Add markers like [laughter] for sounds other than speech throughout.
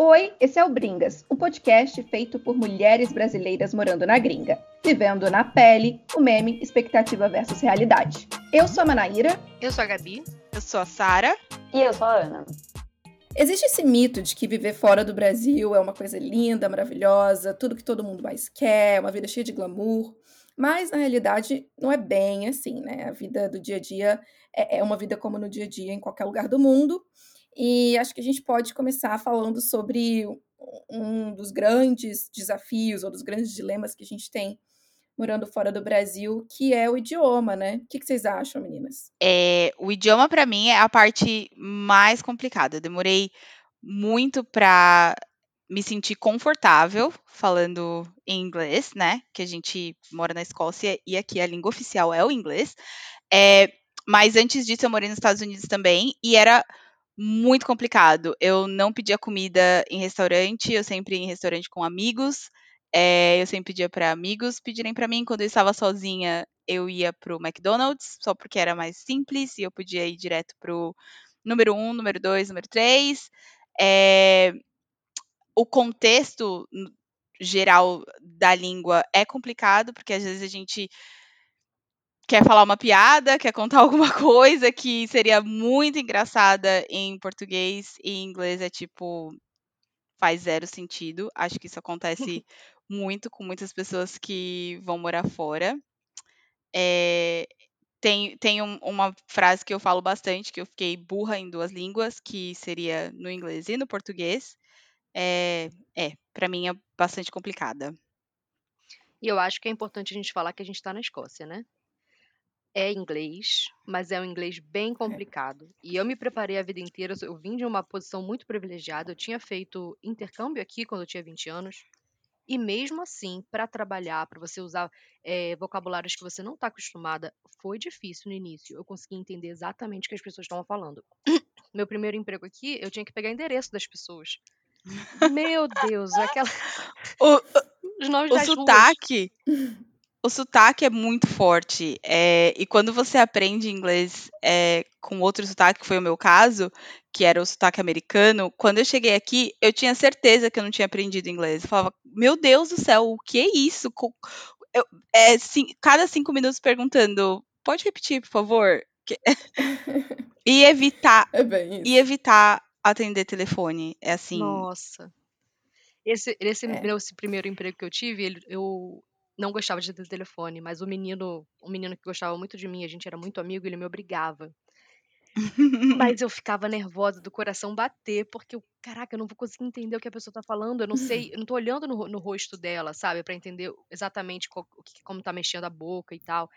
Oi, esse é o Bringas, um podcast feito por mulheres brasileiras morando na gringa, vivendo na pele o meme expectativa versus realidade. Eu sou a Manaíra. Eu sou a Gabi. Eu sou a Sara. E eu sou a Ana. Existe esse mito de que viver fora do Brasil é uma coisa linda, maravilhosa, tudo que todo mundo mais quer, uma vida cheia de glamour. Mas, na realidade, não é bem assim, né? A vida do dia a dia é, é uma vida como no dia a dia em qualquer lugar do mundo. E acho que a gente pode começar falando sobre um dos grandes desafios ou dos grandes dilemas que a gente tem morando fora do Brasil, que é o idioma, né? O que, vocês acham, meninas? É, o idioma, para mim, é a parte mais complicada. Eu demorei muito para me sentir confortável falando em inglês, né? Que a gente mora na Escócia e aqui a língua oficial é o inglês. É, mas antes disso, eu morei nos Estados Unidos também e era muito complicado. Eu não pedia comida em restaurante, eu sempre ia em restaurante com amigos. É, eu sempre pedia para amigos pedirem para mim. Quando eu estava sozinha, eu ia pro McDonald's, só porque era mais simples e eu podia ir direto pro número um, número dois, número três. É, o contexto geral da língua é complicado, porque às vezes a gente quer falar uma piada, quer contar [laughs] alguma coisa que seria muito engraçada em português e em inglês é tipo faz zero sentido. Acho que isso acontece [laughs] muito com muitas pessoas que vão morar fora. É, tem tem um, uma frase que eu falo bastante, que eu fiquei burra em duas línguas, que seria no inglês e no português. É, é para mim é bastante complicada. E eu acho que é importante a gente falar que a gente está na Escócia, né? É inglês, mas é um inglês bem é. complicado. E eu me preparei a vida inteira, eu vim de uma posição muito privilegiada, eu tinha feito intercâmbio aqui quando eu tinha 20 anos. E mesmo assim, para trabalhar, para você usar é, vocabulários que você não está acostumada, foi difícil no início. Eu consegui entender exatamente o que as pessoas estavam falando. [clears throat] Meu primeiro emprego aqui, eu tinha que pegar endereço das pessoas. [laughs] Meu Deus, aquela. O, [laughs] Os nomes o sotaque. Ruas [laughs] o sotaque é muito forte. É, e quando você aprende inglês é, com outro sotaque, que foi o meu caso, que era o sotaque americano, quando eu cheguei aqui, eu tinha certeza que eu não tinha aprendido inglês. Eu falava, meu Deus do céu, o que é isso? Eu, é, cada cinco minutos perguntando, pode repetir, por favor? [laughs] e evitar. É bem isso. E evitar atender telefone. É assim. Nossa. Esse, esse é. meu esse primeiro emprego que eu tive, ele, eu não gostava de ter telefone, mas o menino, um menino que gostava muito de mim, a gente era muito amigo, ele me obrigava. [laughs] mas eu ficava nervosa do coração bater, porque eu, caraca, eu não vou conseguir entender o que a pessoa tá falando, eu não sei, eu não tô olhando no, no rosto dela, sabe, para entender exatamente qual, como tá mexendo a boca e tal.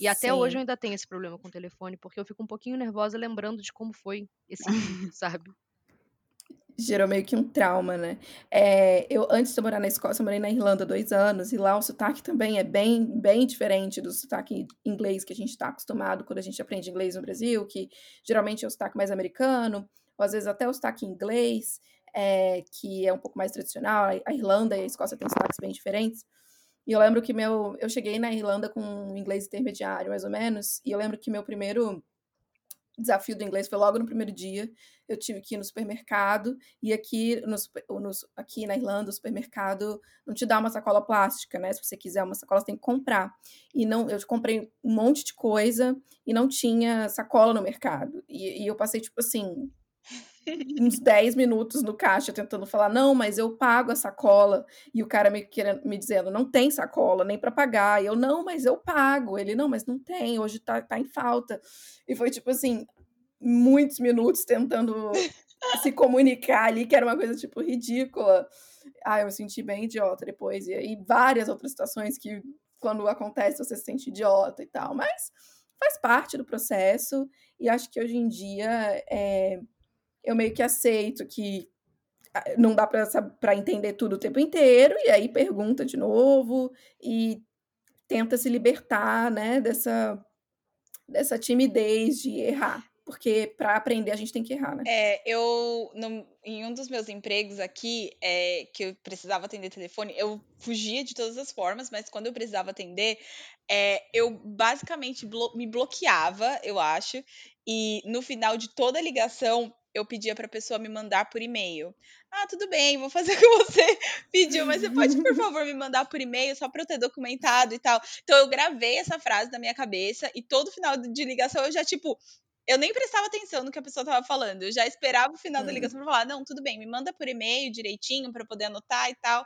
E até Sim. hoje eu ainda tenho esse problema com o telefone, porque eu fico um pouquinho nervosa lembrando de como foi esse vídeo, sabe? Gerou meio que um trauma, né? É, eu, antes de morar na Escócia, eu morei na Irlanda dois anos, e lá o sotaque também é bem, bem diferente do sotaque inglês que a gente está acostumado quando a gente aprende inglês no Brasil, que geralmente é o sotaque mais americano, ou às vezes até o sotaque inglês, é, que é um pouco mais tradicional. A Irlanda e a Escócia têm sotaques bem diferentes. E eu lembro que meu, eu cheguei na Irlanda com um inglês intermediário, mais ou menos, e eu lembro que meu primeiro desafio do inglês foi logo no primeiro dia. Eu tive que ir no supermercado e aqui, no, no, aqui na Irlanda, o supermercado não te dá uma sacola plástica, né? Se você quiser uma sacola, você tem que comprar. E não, eu comprei um monte de coisa e não tinha sacola no mercado. E, e eu passei, tipo assim, uns 10 minutos no caixa tentando falar, não, mas eu pago a sacola. E o cara me, querendo, me dizendo, não tem sacola nem para pagar. E eu, não, mas eu pago. Ele, não, mas não tem, hoje tá, tá em falta. E foi tipo assim, muitos minutos tentando [laughs] se comunicar ali, que era uma coisa tipo ridícula. Ah, eu me senti bem idiota depois. E aí várias outras situações que quando acontece você se sente idiota e tal. Mas faz parte do processo. E acho que hoje em dia é, eu meio que aceito que não dá para entender tudo o tempo inteiro, e aí pergunta de novo e tenta se libertar né, dessa, dessa timidez de errar. Porque para aprender a gente tem que errar, né? É, eu, no, em um dos meus empregos aqui, é, que eu precisava atender telefone, eu fugia de todas as formas, mas quando eu precisava atender, é, eu basicamente blo me bloqueava, eu acho, e no final de toda a ligação, eu pedia pra pessoa me mandar por e-mail. Ah, tudo bem, vou fazer [laughs] o que você pediu, mas você pode, por [laughs] favor, me mandar por e-mail só pra eu ter documentado e tal. Então eu gravei essa frase na minha cabeça e todo final de ligação eu já, tipo, eu nem prestava atenção no que a pessoa tava falando. Eu já esperava o final hum. da ligação pra falar: não, tudo bem, me manda por e-mail direitinho para poder anotar e tal.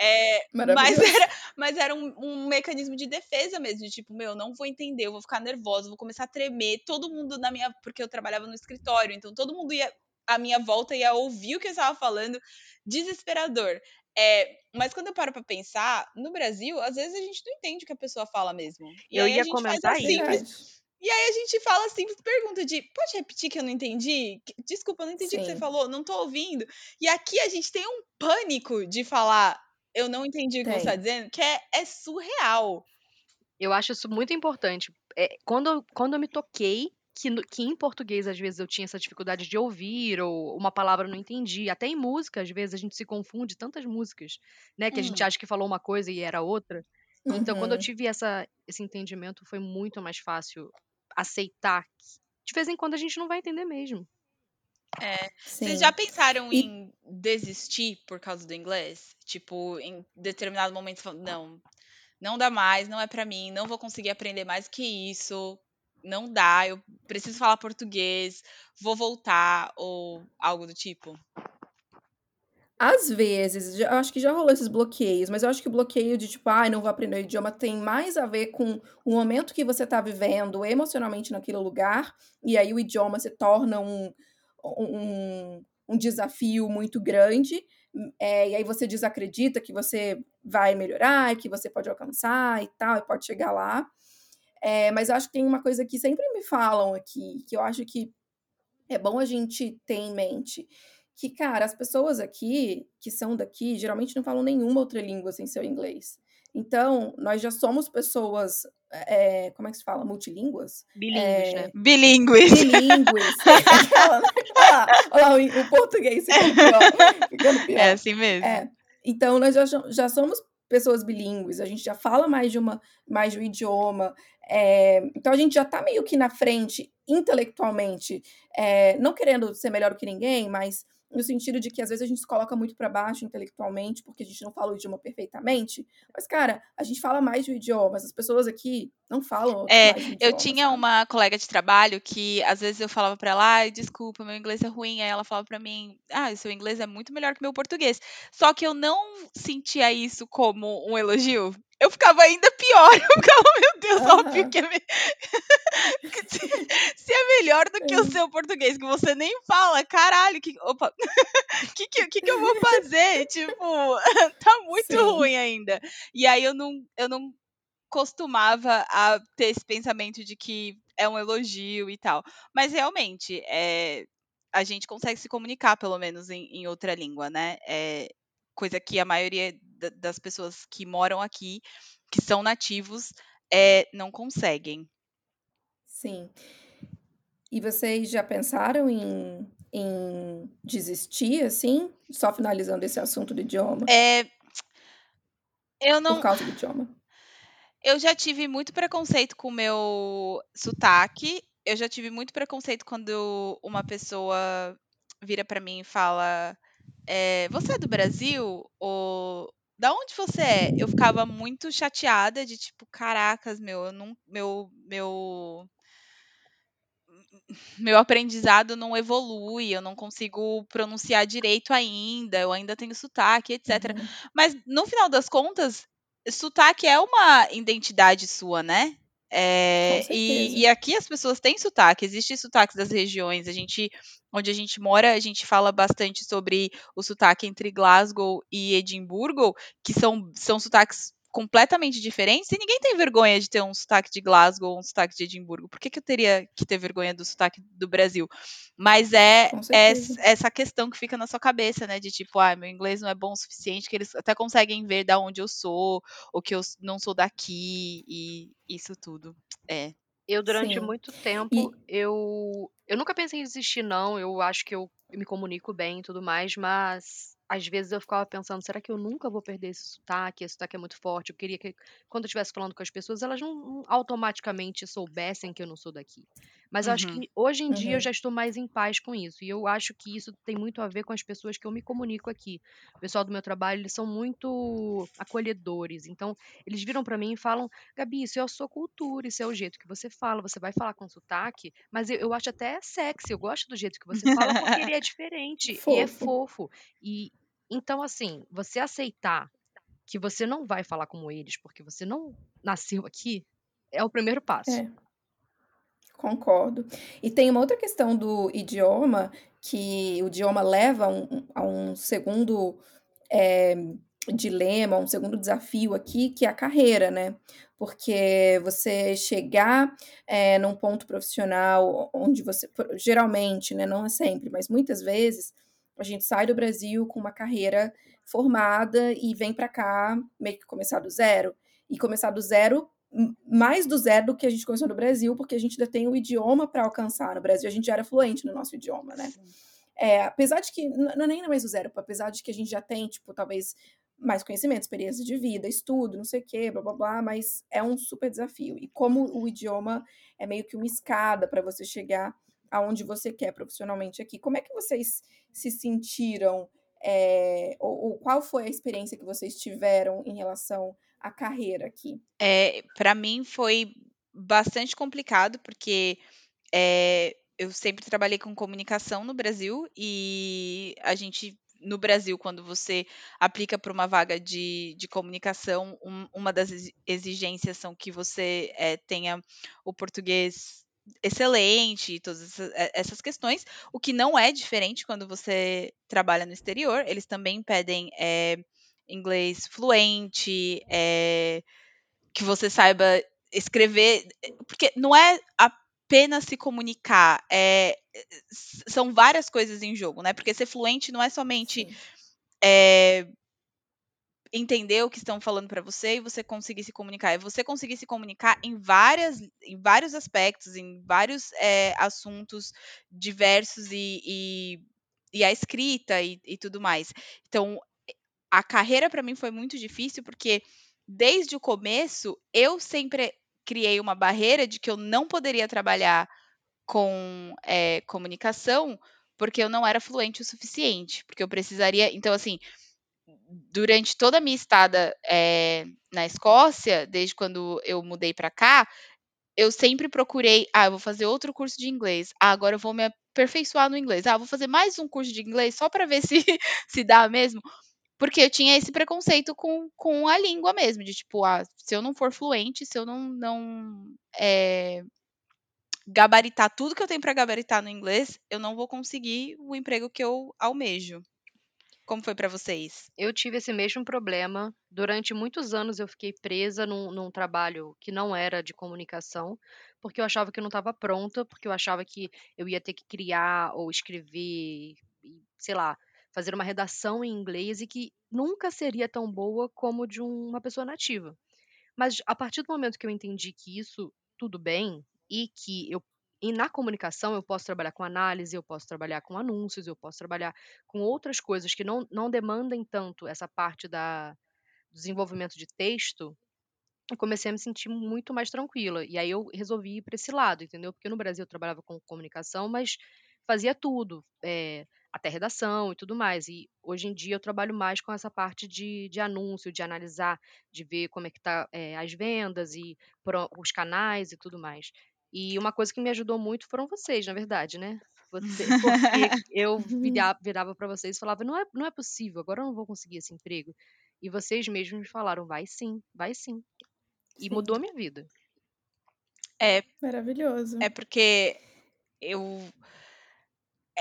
É, mas era, mas era um, um, mecanismo de defesa mesmo, de tipo, meu, não vou entender, eu vou ficar nervosa, vou começar a tremer, todo mundo na minha. Porque eu trabalhava no escritório, então todo mundo ia à minha volta ia ouvir o que eu estava falando, desesperador. É, mas quando eu paro pra pensar, no Brasil, às vezes a gente não entende o que a pessoa fala mesmo. E eu ia comentar isso. E aí a gente fala a simples pergunta de, pode repetir que eu não entendi? Desculpa, eu não entendi o que você falou, não tô ouvindo. E aqui a gente tem um pânico de falar, eu não entendi o que você está dizendo, que é, é surreal. Eu acho isso muito importante. É, quando, quando eu me toquei que, que em português, às vezes, eu tinha essa dificuldade de ouvir, ou uma palavra eu não entendi. Até em música, às vezes, a gente se confunde tantas músicas, né? Que a gente hum. acha que falou uma coisa e era outra. Então, quando eu uhum. tive essa, esse entendimento, foi muito mais fácil aceitar. De vez em quando a gente não vai entender mesmo. É. Vocês já pensaram e... em desistir por causa do inglês? Tipo, em determinado momento, não, não dá mais, não é para mim, não vou conseguir aprender mais que isso, não dá, eu preciso falar português, vou voltar, ou algo do tipo? Às vezes, eu acho que já rolou esses bloqueios, mas eu acho que o bloqueio de tipo, ai, não vou aprender o idioma tem mais a ver com o momento que você está vivendo emocionalmente naquele lugar, e aí o idioma se torna um, um, um desafio muito grande, é, e aí você desacredita que você vai melhorar, que você pode alcançar e tal, e pode chegar lá. É, mas eu acho que tem uma coisa que sempre me falam aqui, que eu acho que é bom a gente ter em mente. Que, cara, as pessoas aqui, que são daqui, geralmente não falam nenhuma outra língua sem ser o inglês. Então, nós já somos pessoas, é, como é que se fala? Multilínguas? Bilíngues, é, né? Bilíngues. Bilíngues. [laughs] Olha lá, o, o português ficando pior, ficando pior. É assim mesmo. É. Então, nós já, já somos pessoas bilíngues, a gente já fala mais de, uma, mais de um idioma, é, então a gente já está meio que na frente intelectualmente, é, não querendo ser melhor que ninguém, mas no sentido de que às vezes a gente se coloca muito para baixo intelectualmente porque a gente não fala o idioma perfeitamente. Mas, cara, a gente fala mais de um idioma, as pessoas aqui não falam. É, eu tinha uma colega de trabalho que às vezes eu falava para ela, ah, desculpa, meu inglês é ruim. Aí ela falava para mim, ah, seu inglês é muito melhor que meu português. Só que eu não sentia isso como um elogio eu ficava ainda pior. [laughs] Eu ficava, meu Deus, uhum. óbvio que é. Me... [laughs] se, é melhor do que o é. seu português, que você nem fala, caralho, que. Opa! O [laughs] que, que, que, que eu vou fazer? tipo, tá muito Sim. ruim ainda. E aí eu não, eu não costumava a ter esse pensamento de que é um elogio e tal. Mas realmente, é, a gente consegue se comunicar, pelo menos, em, em outra língua, né? É, coisa que a maioria das pessoas que moram aqui, que são nativos, é, não conseguem. Sim. E vocês já pensaram em, em desistir, assim? Só finalizando esse assunto do idioma? É. Eu não. Por causa do idioma. Eu já tive muito preconceito com o meu sotaque. Eu já tive muito preconceito quando uma pessoa vira para mim e fala: é, Você é do Brasil? Ou da onde você é? Eu ficava muito chateada de tipo, caracas, meu, eu não, meu, meu, meu aprendizado não evolui, eu não consigo pronunciar direito ainda, eu ainda tenho sotaque, etc. Uhum. Mas no final das contas, sotaque é uma identidade sua, né? É, e, e, aqui as pessoas têm sotaque, existe sotaque das regiões. A gente, onde a gente mora, a gente fala bastante sobre o sotaque entre Glasgow e Edimburgo, que são, são sotaques completamente diferentes, e ninguém tem vergonha de ter um sotaque de Glasgow ou um sotaque de Edimburgo. Por que, que eu teria que ter vergonha do sotaque do Brasil? Mas é, é essa questão que fica na sua cabeça, né? De tipo, ah, meu inglês não é bom o suficiente, que eles até conseguem ver da onde eu sou, ou que eu não sou daqui, e isso tudo. É. Eu, durante Sim. muito tempo, e... eu, eu nunca pensei em desistir, não. Eu acho que eu me comunico bem e tudo mais, mas às vezes eu ficava pensando, será que eu nunca vou perder esse sotaque? Esse sotaque é muito forte. Eu queria que, quando eu estivesse falando com as pessoas, elas não, não automaticamente soubessem que eu não sou daqui. Mas eu acho Uhum. que hoje em dia eu Uhum. já estou mais em paz com isso. E eu acho que isso tem muito a ver com as pessoas que eu me comunico aqui. O pessoal do meu trabalho, eles são muito acolhedores. Então, eles viram pra mim e falam: Gabi, isso é a sua cultura, isso é o jeito que você fala. Você vai falar com sotaque, mas eu, eu acho até sexy. Eu gosto do jeito que você fala porque ele é [laughs] diferente e é Fofo. fofo. E então, assim, você aceitar que você não vai falar como eles porque você não nasceu aqui é o primeiro passo. É. Concordo. E tem uma outra questão do idioma, que o idioma leva a um, a um segundo é, dilema, um segundo desafio aqui, que é a carreira, né? Porque você chegar é, num ponto profissional onde você, geralmente, né, não é sempre, mas muitas vezes, a gente sai do Brasil com uma carreira formada e vem para cá meio que começar do zero. E começar do zero mais do zero do que a gente começou no Brasil, porque a gente ainda tem o idioma para alcançar. No Brasil, a gente já era fluente no nosso idioma, né? É, apesar de que, não é nem mais do zero, apesar de que a gente já tem, tipo, talvez mais conhecimento, experiência de vida, estudo, não sei o quê, blá blá blá, mas é um super desafio. E como o idioma é meio que uma escada para você chegar aonde você quer profissionalmente aqui, como é que vocês se sentiram? É, ou, ou qual foi a experiência que vocês tiveram em relação a carreira aqui? É, para mim foi bastante complicado, porque é, eu sempre trabalhei com comunicação no Brasil e a gente. No Brasil, quando você aplica para uma vaga de, de comunicação, um, uma das exigências são que você é, tenha o português excelente todas essas, essas questões, o que não é diferente quando você trabalha no exterior. Eles também pedem é, inglês fluente, é, que você saiba escrever, porque não é apenas se comunicar, é, são várias coisas em jogo, né? Porque ser fluente não é somente entender o que estão falando para você e você conseguir se comunicar, é você conseguir se comunicar em várias, em vários aspectos, em vários é, assuntos diversos e, e, e a escrita e, e tudo mais. Então, a carreira para mim foi muito difícil porque desde o começo eu sempre criei uma barreira de que eu não poderia trabalhar com é, comunicação porque eu não era fluente o suficiente, porque eu precisaria. Então, assim, durante toda a minha estada é, na Escócia, desde quando eu mudei para cá, eu sempre procurei, ah, eu vou fazer outro curso de inglês. Ah, agora eu vou me aperfeiçoar no inglês. Ah, vou fazer mais um curso de inglês só para ver [laughs] se se dá mesmo. Porque eu tinha esse preconceito com, com a língua mesmo, de tipo, ah, se eu não for fluente, se eu não, não é, gabaritar tudo que eu tenho para gabaritar no inglês, eu não vou conseguir o emprego que eu almejo. Como foi para vocês? Eu tive esse mesmo problema. Durante muitos anos eu fiquei presa num, num trabalho que não era de comunicação, porque eu achava que eu não estava pronta, porque eu achava que eu ia ter que criar ou escrever, sei lá, fazer uma redação em inglês e que nunca seria tão boa como de uma pessoa nativa. Mas a partir do momento que eu entendi que isso tudo bem e que eu e na comunicação eu posso trabalhar com análise, eu posso trabalhar com anúncios, eu posso trabalhar com outras coisas que não, não demandem tanto essa parte da desenvolvimento de texto, eu comecei a me sentir muito mais tranquila. E aí eu resolvi ir para esse lado, entendeu? Porque no Brasil eu trabalhava com comunicação, mas fazia tudo, eh, até redação e tudo mais. E hoje em dia eu trabalho mais com essa parte de, de anúncio, de analisar, de ver como é que tá eh, as vendas e os canais e tudo mais. E uma coisa que me ajudou muito foram vocês, na verdade, né? Você, [laughs] porque eu vira- virava para vocês e falava, não é, não é possível, agora eu não vou conseguir esse emprego. E vocês mesmos me falaram, vai sim, vai sim. E Sim. mudou a minha vida. É, Maravilhoso. é porque eu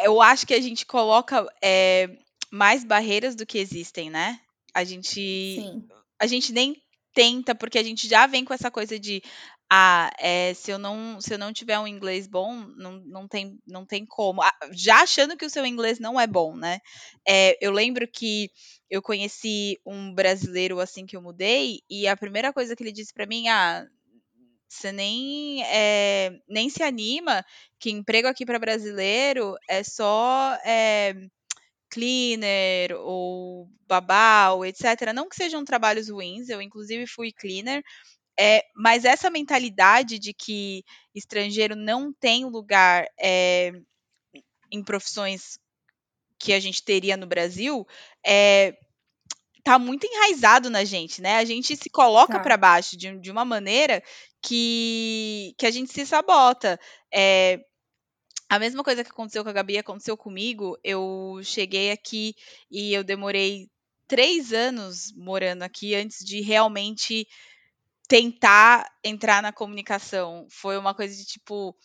eu acho que a gente coloca é, mais barreiras do que existem, né? A gente Sim. a gente nem tenta porque a gente já vem com essa coisa de ah, é, se eu não se eu não tiver um inglês bom, não, não tem não tem como. Ah, já achando que o seu inglês não é bom, né? É, eu lembro que eu conheci um brasileiro assim que eu mudei e a primeira coisa que ele disse para mim, ah, você nem é, nem se anima que emprego aqui para brasileiro é só é, cleaner ou babá ou etc. Não que sejam trabalhos ruins, eu inclusive fui cleaner, É, mas essa mentalidade de que estrangeiro não tem lugar é, em profissões que a gente teria no Brasil, é, tá muito enraizado na gente, né? A gente se coloca Tá. para baixo de, de uma maneira que, que a gente se sabota. É, a mesma coisa que aconteceu com a Gabi aconteceu comigo. Eu cheguei aqui e eu demorei três anos morando aqui antes de realmente tentar entrar na comunicação. Foi uma coisa de tipo.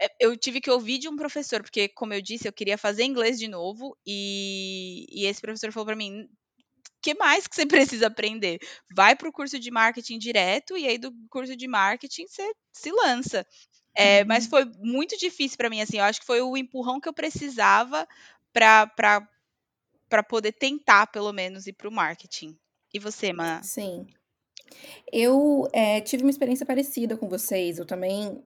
é, Eu tive que ouvir de um professor, porque, como eu disse, eu queria fazer inglês de novo, e, e esse professor falou para mim: que mais que você [laughs] precisa aprender? Vai para o curso de marketing direto, e aí do curso de marketing você se lança. É, mas Uhum. foi muito difícil para mim, assim, eu acho que foi o empurrão que eu precisava para poder tentar, pelo menos, ir para o marketing. E você, Mana? Sim. Eu eh, tive uma experiência parecida com vocês. Eu também,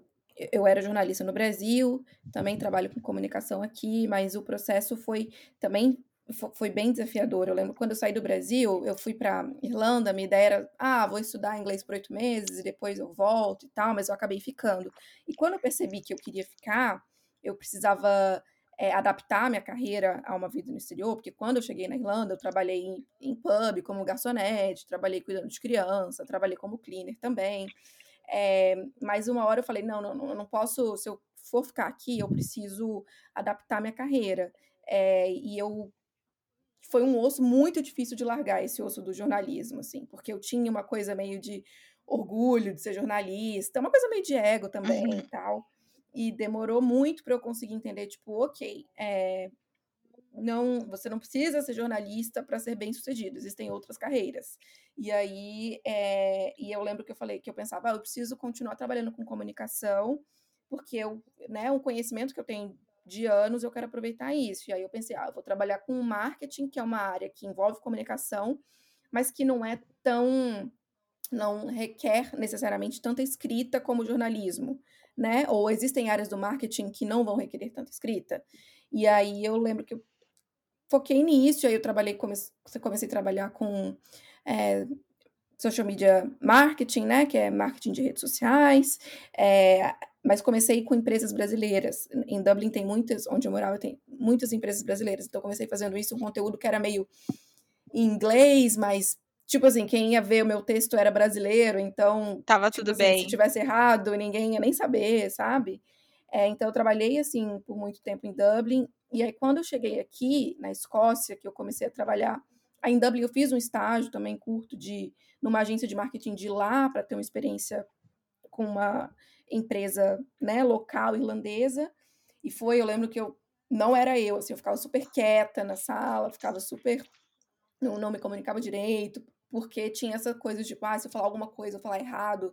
eu era jornalista no Brasil, também trabalho com comunicação aqui, mas o processo foi também fo- foi bem desafiador. Eu lembro quando eu saí do Brasil, eu fui para Irlanda, minha ideia era, ah, vou estudar inglês por oito meses e depois eu volto e tal, mas eu acabei ficando. E quando eu percebi que eu queria ficar, eu precisava é, adaptar minha carreira a uma vida no exterior, porque quando eu cheguei na Irlanda, eu trabalhei em, em pub como garçonete, trabalhei cuidando de criança, trabalhei como cleaner também. É, mas uma hora eu falei, não, não, não, posso, se eu for ficar aqui, eu preciso adaptar minha carreira. É, e eu foi um osso muito difícil de largar esse osso do jornalismo, assim, porque eu tinha uma coisa meio de orgulho de ser jornalista, uma coisa meio de ego também Uhum. e tal. E demorou muito para eu conseguir entender, tipo, ok, é, não, você não precisa ser jornalista para ser bem sucedido, existem outras carreiras. E aí, é, e eu lembro que eu falei que eu pensava, ah, eu preciso continuar trabalhando com comunicação, porque eu, né, um conhecimento que eu tenho de anos, eu quero aproveitar isso. E aí eu pensei, ah, eu vou trabalhar com marketing, que é uma área que envolve comunicação, mas que não é tão não requer necessariamente tanta escrita como jornalismo, né? Ou existem áreas do marketing que não vão requerer tanta escrita. E aí eu lembro que eu foquei nisso, aí eu trabalhei, comecei, comecei a trabalhar com é, social media marketing, né? Que é marketing de redes sociais. É, mas comecei com empresas brasileiras. Em Dublin tem muitas, onde eu morava, tem muitas empresas brasileiras. Então comecei fazendo isso, um conteúdo que era meio em inglês, mas tipo assim, quem ia ver o meu texto era brasileiro, então Tava tipo tudo assim, bem. se tivesse errado, ninguém ia nem saber, sabe? É, então eu trabalhei assim por muito tempo em Dublin e aí quando eu cheguei aqui na Escócia, que eu comecei a trabalhar, aí em Dublin eu fiz um estágio também curto de numa agência de marketing de lá para ter uma experiência com uma empresa, né, local irlandesa. E foi, eu lembro que eu não era eu, assim, eu ficava super quieta na sala, ficava super não, não me comunicava direito, porque tinha essa coisa de, ah, se eu falar alguma coisa, eu falar errado,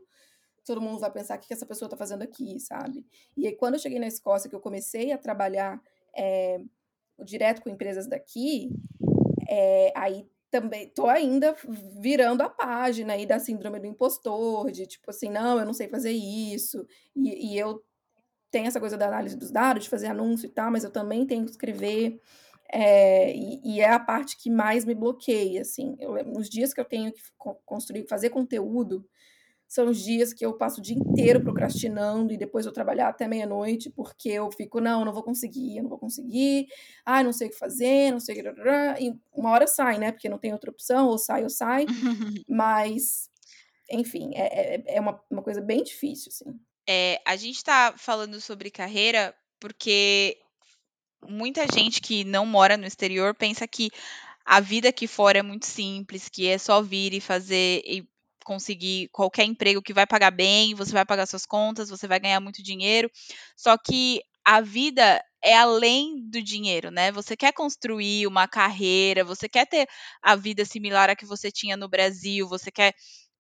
todo mundo vai pensar o que essa pessoa está fazendo aqui, sabe? E aí, quando eu cheguei na Escócia, que eu comecei a trabalhar é, direto com empresas daqui, é, aí também tô ainda virando a página aí da síndrome do impostor, de tipo assim, não, eu não sei fazer isso, e, e eu tenho essa coisa da análise dos dados, de fazer anúncio e tal, mas eu também tenho que escrever. É, e, e, é a parte que mais me bloqueia, assim. Eu, nos dias que eu tenho que construir, fazer conteúdo, são os dias que eu passo o dia inteiro procrastinando e depois eu trabalhar até meia-noite, porque eu fico, não, não vou conseguir, eu não vou conseguir, ah, não sei o que fazer, não sei o que. E uma hora sai, né? Porque não tem outra opção, ou sai ou sai. [laughs] Mas, enfim, é, é, é uma, uma coisa bem difícil, assim. É, a gente está falando sobre carreira porque muita gente que não mora no exterior pensa que a vida aqui fora é muito simples, que é só vir e fazer e conseguir qualquer emprego que vai pagar bem, você vai pagar suas contas, você vai ganhar muito dinheiro. Só que a vida é além do dinheiro, né? Você quer construir uma carreira, você quer ter a vida similar à que você tinha no Brasil, você quer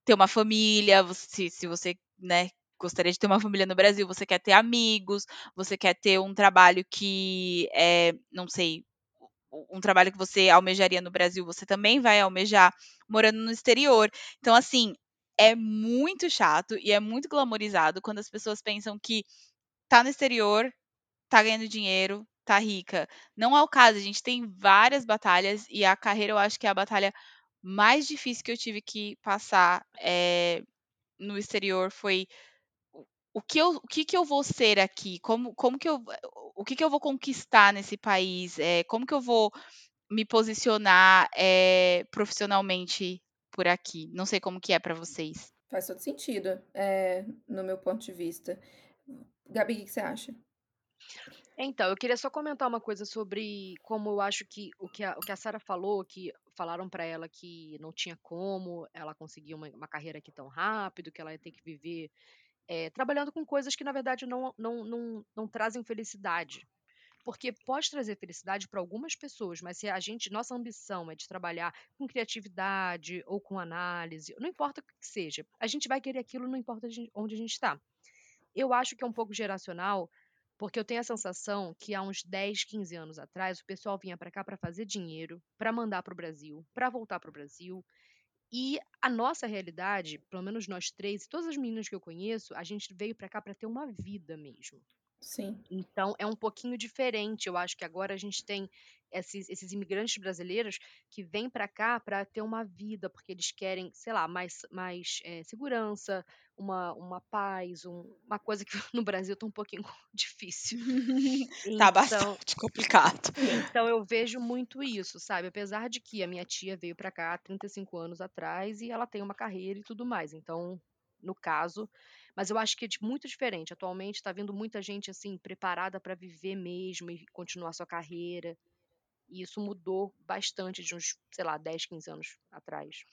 ter uma família, você, se você, né, gostaria de ter uma família no Brasil, você quer ter amigos, você quer ter um trabalho que é, não sei, um trabalho que você almejaria no Brasil, você também vai almejar morando no exterior. Então, assim, é muito chato e é muito glamorizado quando as pessoas pensam que tá no exterior, tá ganhando dinheiro, tá rica. Não é o caso, a gente tem várias batalhas e a carreira eu acho que é a batalha mais difícil que eu tive que passar é, no exterior foi o que eu, o que, que eu vou ser aqui? Como, como que eu, o que, que eu vou conquistar nesse país? É, como que eu vou me posicionar é, profissionalmente por aqui? Não sei como que é para vocês. Faz todo sentido, é, no meu ponto de vista. Gabi, o que, que você acha? Então, eu queria só comentar uma coisa sobre como eu acho que o que a, o que a Sara falou, que falaram para ela que não tinha como ela conseguir uma, uma carreira aqui tão rápido, que ela ia ter que viver é, trabalhando com coisas que, na verdade, não, não, não, não trazem felicidade. Porque pode trazer felicidade para algumas pessoas, mas se a gente, nossa ambição é de trabalhar com criatividade ou com análise, não importa o que seja, a gente vai querer aquilo, não importa onde a gente está. Eu acho que é um pouco geracional, porque eu tenho a sensação que há uns 10, 15 anos atrás, o pessoal vinha para cá para fazer dinheiro, para mandar para o Brasil, para voltar para o Brasil, e a nossa realidade, pelo menos nós três e todas as meninas que eu conheço, a gente veio para cá para ter uma vida mesmo. Sim. Então é um pouquinho diferente. Eu acho que agora a gente tem esses, esses imigrantes brasileiros que vêm para cá para ter uma vida, porque eles querem, sei lá, mais, mais é, segurança, uma, uma paz, um, uma coisa que [laughs] no Brasil tá um pouquinho [laughs] difícil. [laughs] tá então, bastante complicado. Então eu vejo muito isso, sabe? Apesar de que a minha tia veio para cá há 35 anos atrás e ela tem uma carreira e tudo mais. Então, no caso, mas eu acho que é muito diferente. Atualmente está vindo muita gente assim preparada para viver mesmo e continuar sua carreira. E isso mudou bastante de uns, sei lá, 10, 15 anos atrás.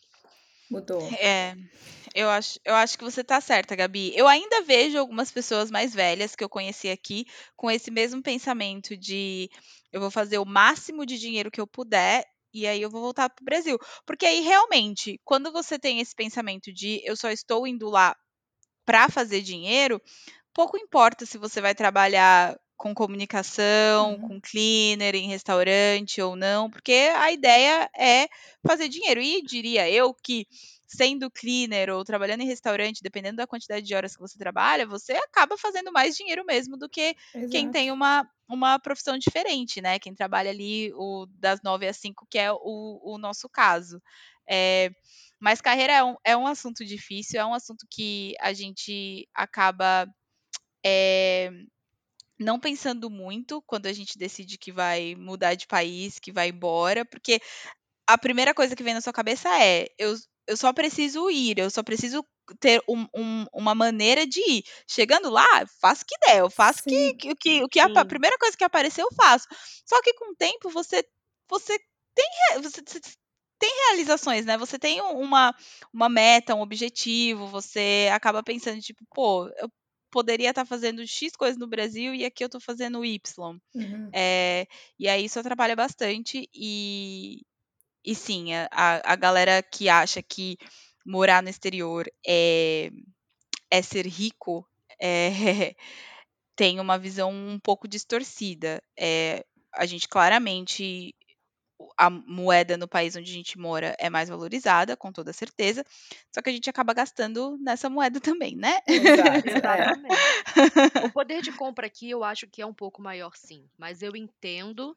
Mudou. É, eu acho, eu acho que você tá certa, Gabi. Eu ainda vejo algumas pessoas mais velhas que eu conheci aqui com esse mesmo pensamento de eu vou fazer o máximo de dinheiro que eu puder e aí eu vou voltar pro Brasil. Porque aí realmente, quando você tem esse pensamento de eu só estou indo lá para fazer dinheiro, pouco importa se você vai trabalhar com comunicação, uhum. com cleaner em restaurante ou não, porque a ideia é fazer dinheiro. E diria eu que sendo cleaner ou trabalhando em restaurante, dependendo da quantidade de horas que você trabalha, você acaba fazendo mais dinheiro mesmo do que Exato. quem tem uma, uma profissão diferente, né? Quem trabalha ali o, das nove às cinco, que é o, o nosso caso. É, mas carreira é um, é um assunto difícil, é um assunto que a gente acaba é, não pensando muito quando a gente decide que vai mudar de país, que vai embora, porque a primeira coisa que vem na sua cabeça é: eu, eu só preciso ir, eu só preciso ter um, um, uma maneira de ir. Chegando lá, faço o que der, eu faço que, que, que, o que a, a, primeira coisa que aparecer eu faço. Só que com o tempo você você tem você, tem realizações, né? Você tem uma, uma meta, um objetivo, você acaba pensando, tipo, pô, eu poderia estar fazendo X coisas no Brasil e aqui eu estou fazendo Y. Uhum. É, e aí isso atrapalha bastante e, e sim, a, a galera que acha que morar no exterior é, é ser rico é, [laughs] tem uma visão um pouco distorcida. É, a gente claramente a moeda no país onde a gente mora é mais valorizada, com toda certeza. Só que a gente acaba gastando nessa moeda [laughs] também, né? Exato, exatamente. o poder de compra aqui eu acho que é um pouco maior, sim. Mas eu entendo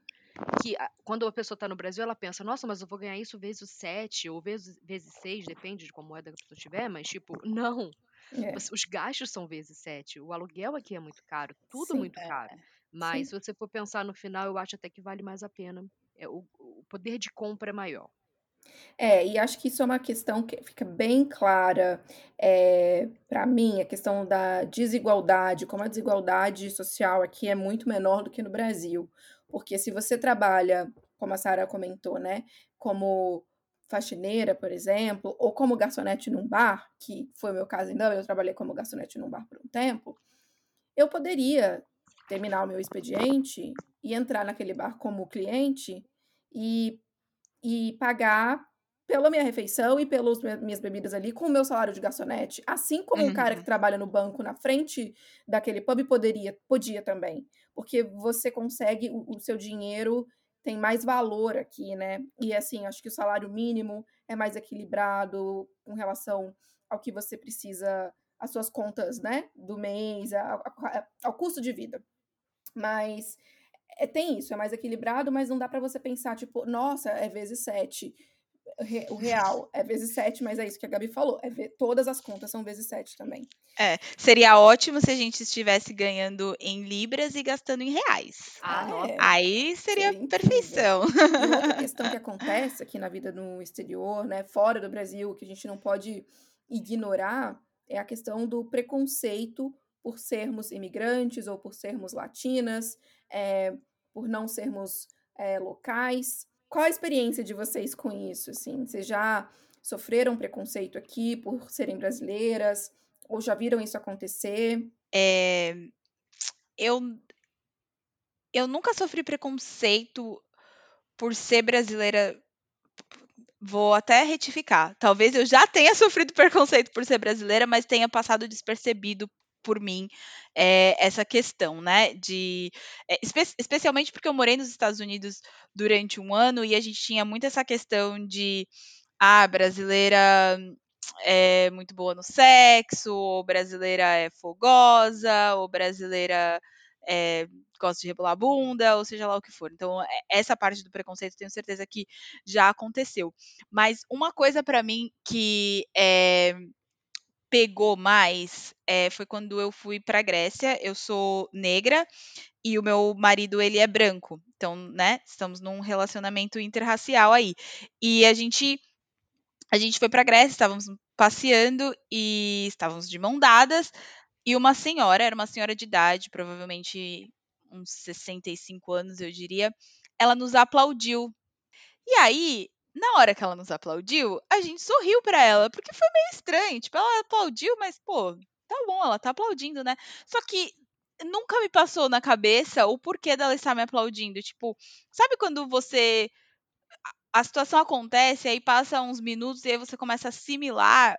que quando a pessoa está no Brasil, ela pensa, nossa, mas eu vou ganhar isso vezes 7 ou vezes, vezes 6, depende de qual moeda que a pessoa tiver, mas tipo, não. É. Os gastos são vezes 7. O aluguel aqui é muito caro, tudo Sim, muito é. caro. Mas Sim. se você for pensar no final, eu acho até que vale mais a pena é, o, o poder de compra é maior. É, e acho que isso é uma questão que fica bem clara é, para mim, a questão da desigualdade, como a desigualdade social aqui é muito menor do que no Brasil. Porque se você trabalha, como a Sara comentou, né, como faxineira, por exemplo, ou como garçonete num bar, que foi o meu caso ainda, eu trabalhei como garçonete num bar por um tempo, eu poderia terminar o meu expediente e entrar naquele bar como cliente e, e pagar pela minha refeição e pelas minhas bebidas ali com o meu salário de garçonete. Assim como uhum. um cara que trabalha no banco na frente daquele pub poderia, podia também. Porque você consegue, o, o seu dinheiro tem mais valor aqui, né? E assim, acho que o salário mínimo é mais equilibrado com relação ao que você precisa, as suas contas, né? Do mês, ao, ao custo de vida. Mas é, tem isso, é mais equilibrado, mas não dá para você pensar, tipo, nossa, é vezes sete. o real é vezes 7, mas é isso que a Gabi falou. É ver, todas as contas são vezes 7 também. É, seria ótimo se a gente estivesse ganhando em libras e gastando em reais. Ah, é. Aí seria, seria perfeição. E outra [laughs] questão que acontece aqui na vida no exterior, né, fora do Brasil, que a gente não pode ignorar, é a questão do preconceito por sermos imigrantes ou por sermos latinas, é, por não sermos é, locais. Qual a experiência de vocês com isso? Assim? Vocês já sofreram preconceito aqui por serem brasileiras? Ou já viram isso acontecer? É, eu, eu nunca sofri preconceito por ser brasileira. Vou até retificar. Talvez eu já tenha [laughs] sofrido preconceito por ser brasileira, mas tenha passado despercebido por mim é, essa questão, né? De é, espe especialmente porque eu morei nos Estados Unidos durante um ano e a gente tinha muito essa questão de ah, brasileira é muito boa no sexo, ou brasileira é fogosa, ou brasileira é, gosta de rebolar a bunda, ou seja lá o que for. Então, essa parte do preconceito tenho certeza que já aconteceu. Mas uma coisa para mim que é, pegou mais é, foi quando eu fui para Grécia. Eu sou negra e o meu marido ele é branco. Então, né, estamos num relacionamento interracial aí. E a gente a gente foi para Grécia, estávamos passeando e estávamos de mão dadas e uma senhora, era uma senhora de idade, provavelmente uns 65 anos, eu diria, ela nos aplaudiu. E aí, na hora que ela nos aplaudiu, a gente sorriu para ela, porque foi meio estranho. Tipo, ela aplaudiu, mas, pô, tá bom, ela tá aplaudindo, né? Só que nunca me passou na cabeça o porquê dela estar me aplaudindo. Tipo, sabe quando você. A situação acontece, aí passa uns minutos e aí você começa a assimilar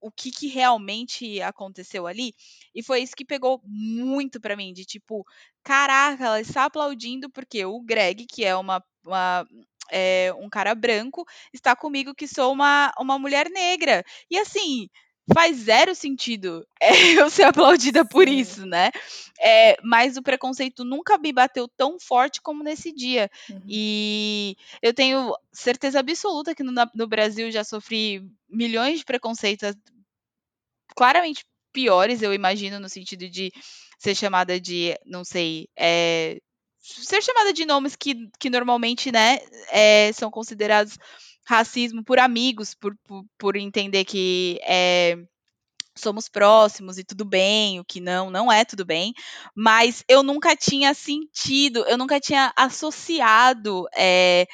o que, que realmente aconteceu ali. E foi isso que pegou muito para mim, de tipo, caraca, ela está aplaudindo porque o Greg, que é uma, uma é, um cara branco, está comigo que sou uma, uma mulher negra. E assim, faz zero sentido é, [laughs] eu ser aplaudida por isso, né? É, mas o preconceito nunca me bateu tão forte como nesse dia. Uhum. E eu tenho certeza absoluta que no, no Brasil já sofri milhões de preconceitos, claramente piores, eu imagino, no sentido de ser chamada de, não sei, é, ser chamada de nomes que, que normalmente, né, é, são considerados racismo por amigos, por, por, por entender que é, somos próximos e tudo bem, o que não, não é tudo bem, mas eu nunca tinha sentido, eu nunca tinha associado é,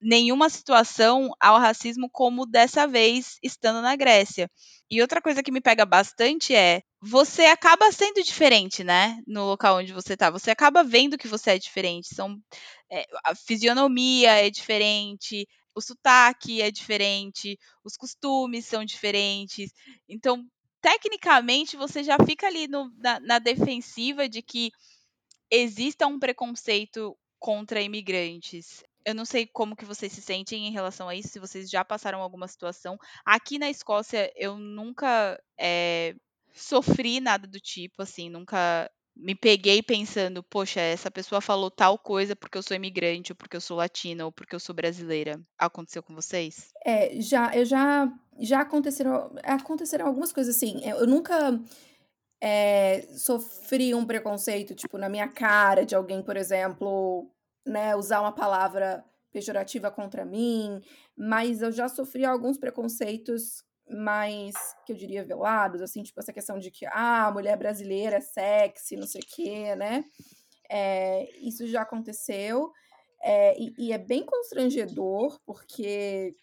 nenhuma situação ao racismo como dessa vez estando na Grécia. E outra coisa que me pega bastante é você acaba sendo diferente, né? No local onde você tá. Você acaba vendo que você é diferente. São, é, a fisionomia é diferente, o sotaque é diferente, os costumes são diferentes. Então, tecnicamente, você já fica ali no, na, na defensiva de que exista um preconceito contra imigrantes. Eu não sei como que vocês se sentem em relação a isso, se vocês já passaram alguma situação. Aqui na Escócia, eu nunca é, sofri nada do tipo, assim, nunca me peguei pensando, poxa, essa pessoa falou tal coisa porque eu sou imigrante, ou porque eu sou latina, ou porque eu sou brasileira. Aconteceu com vocês? É, já, eu já, já aconteceram, aconteceram algumas coisas assim. Eu nunca é, sofri um preconceito, tipo, na minha cara de alguém, por exemplo, né, usar uma palavra pejorativa contra mim, mas eu já sofri alguns preconceitos mais, que eu diria, velados, assim, tipo essa questão de que, ah, a mulher brasileira é sexy, não sei o quê, né? É, isso já aconteceu, é, e, e é bem constrangedor, porque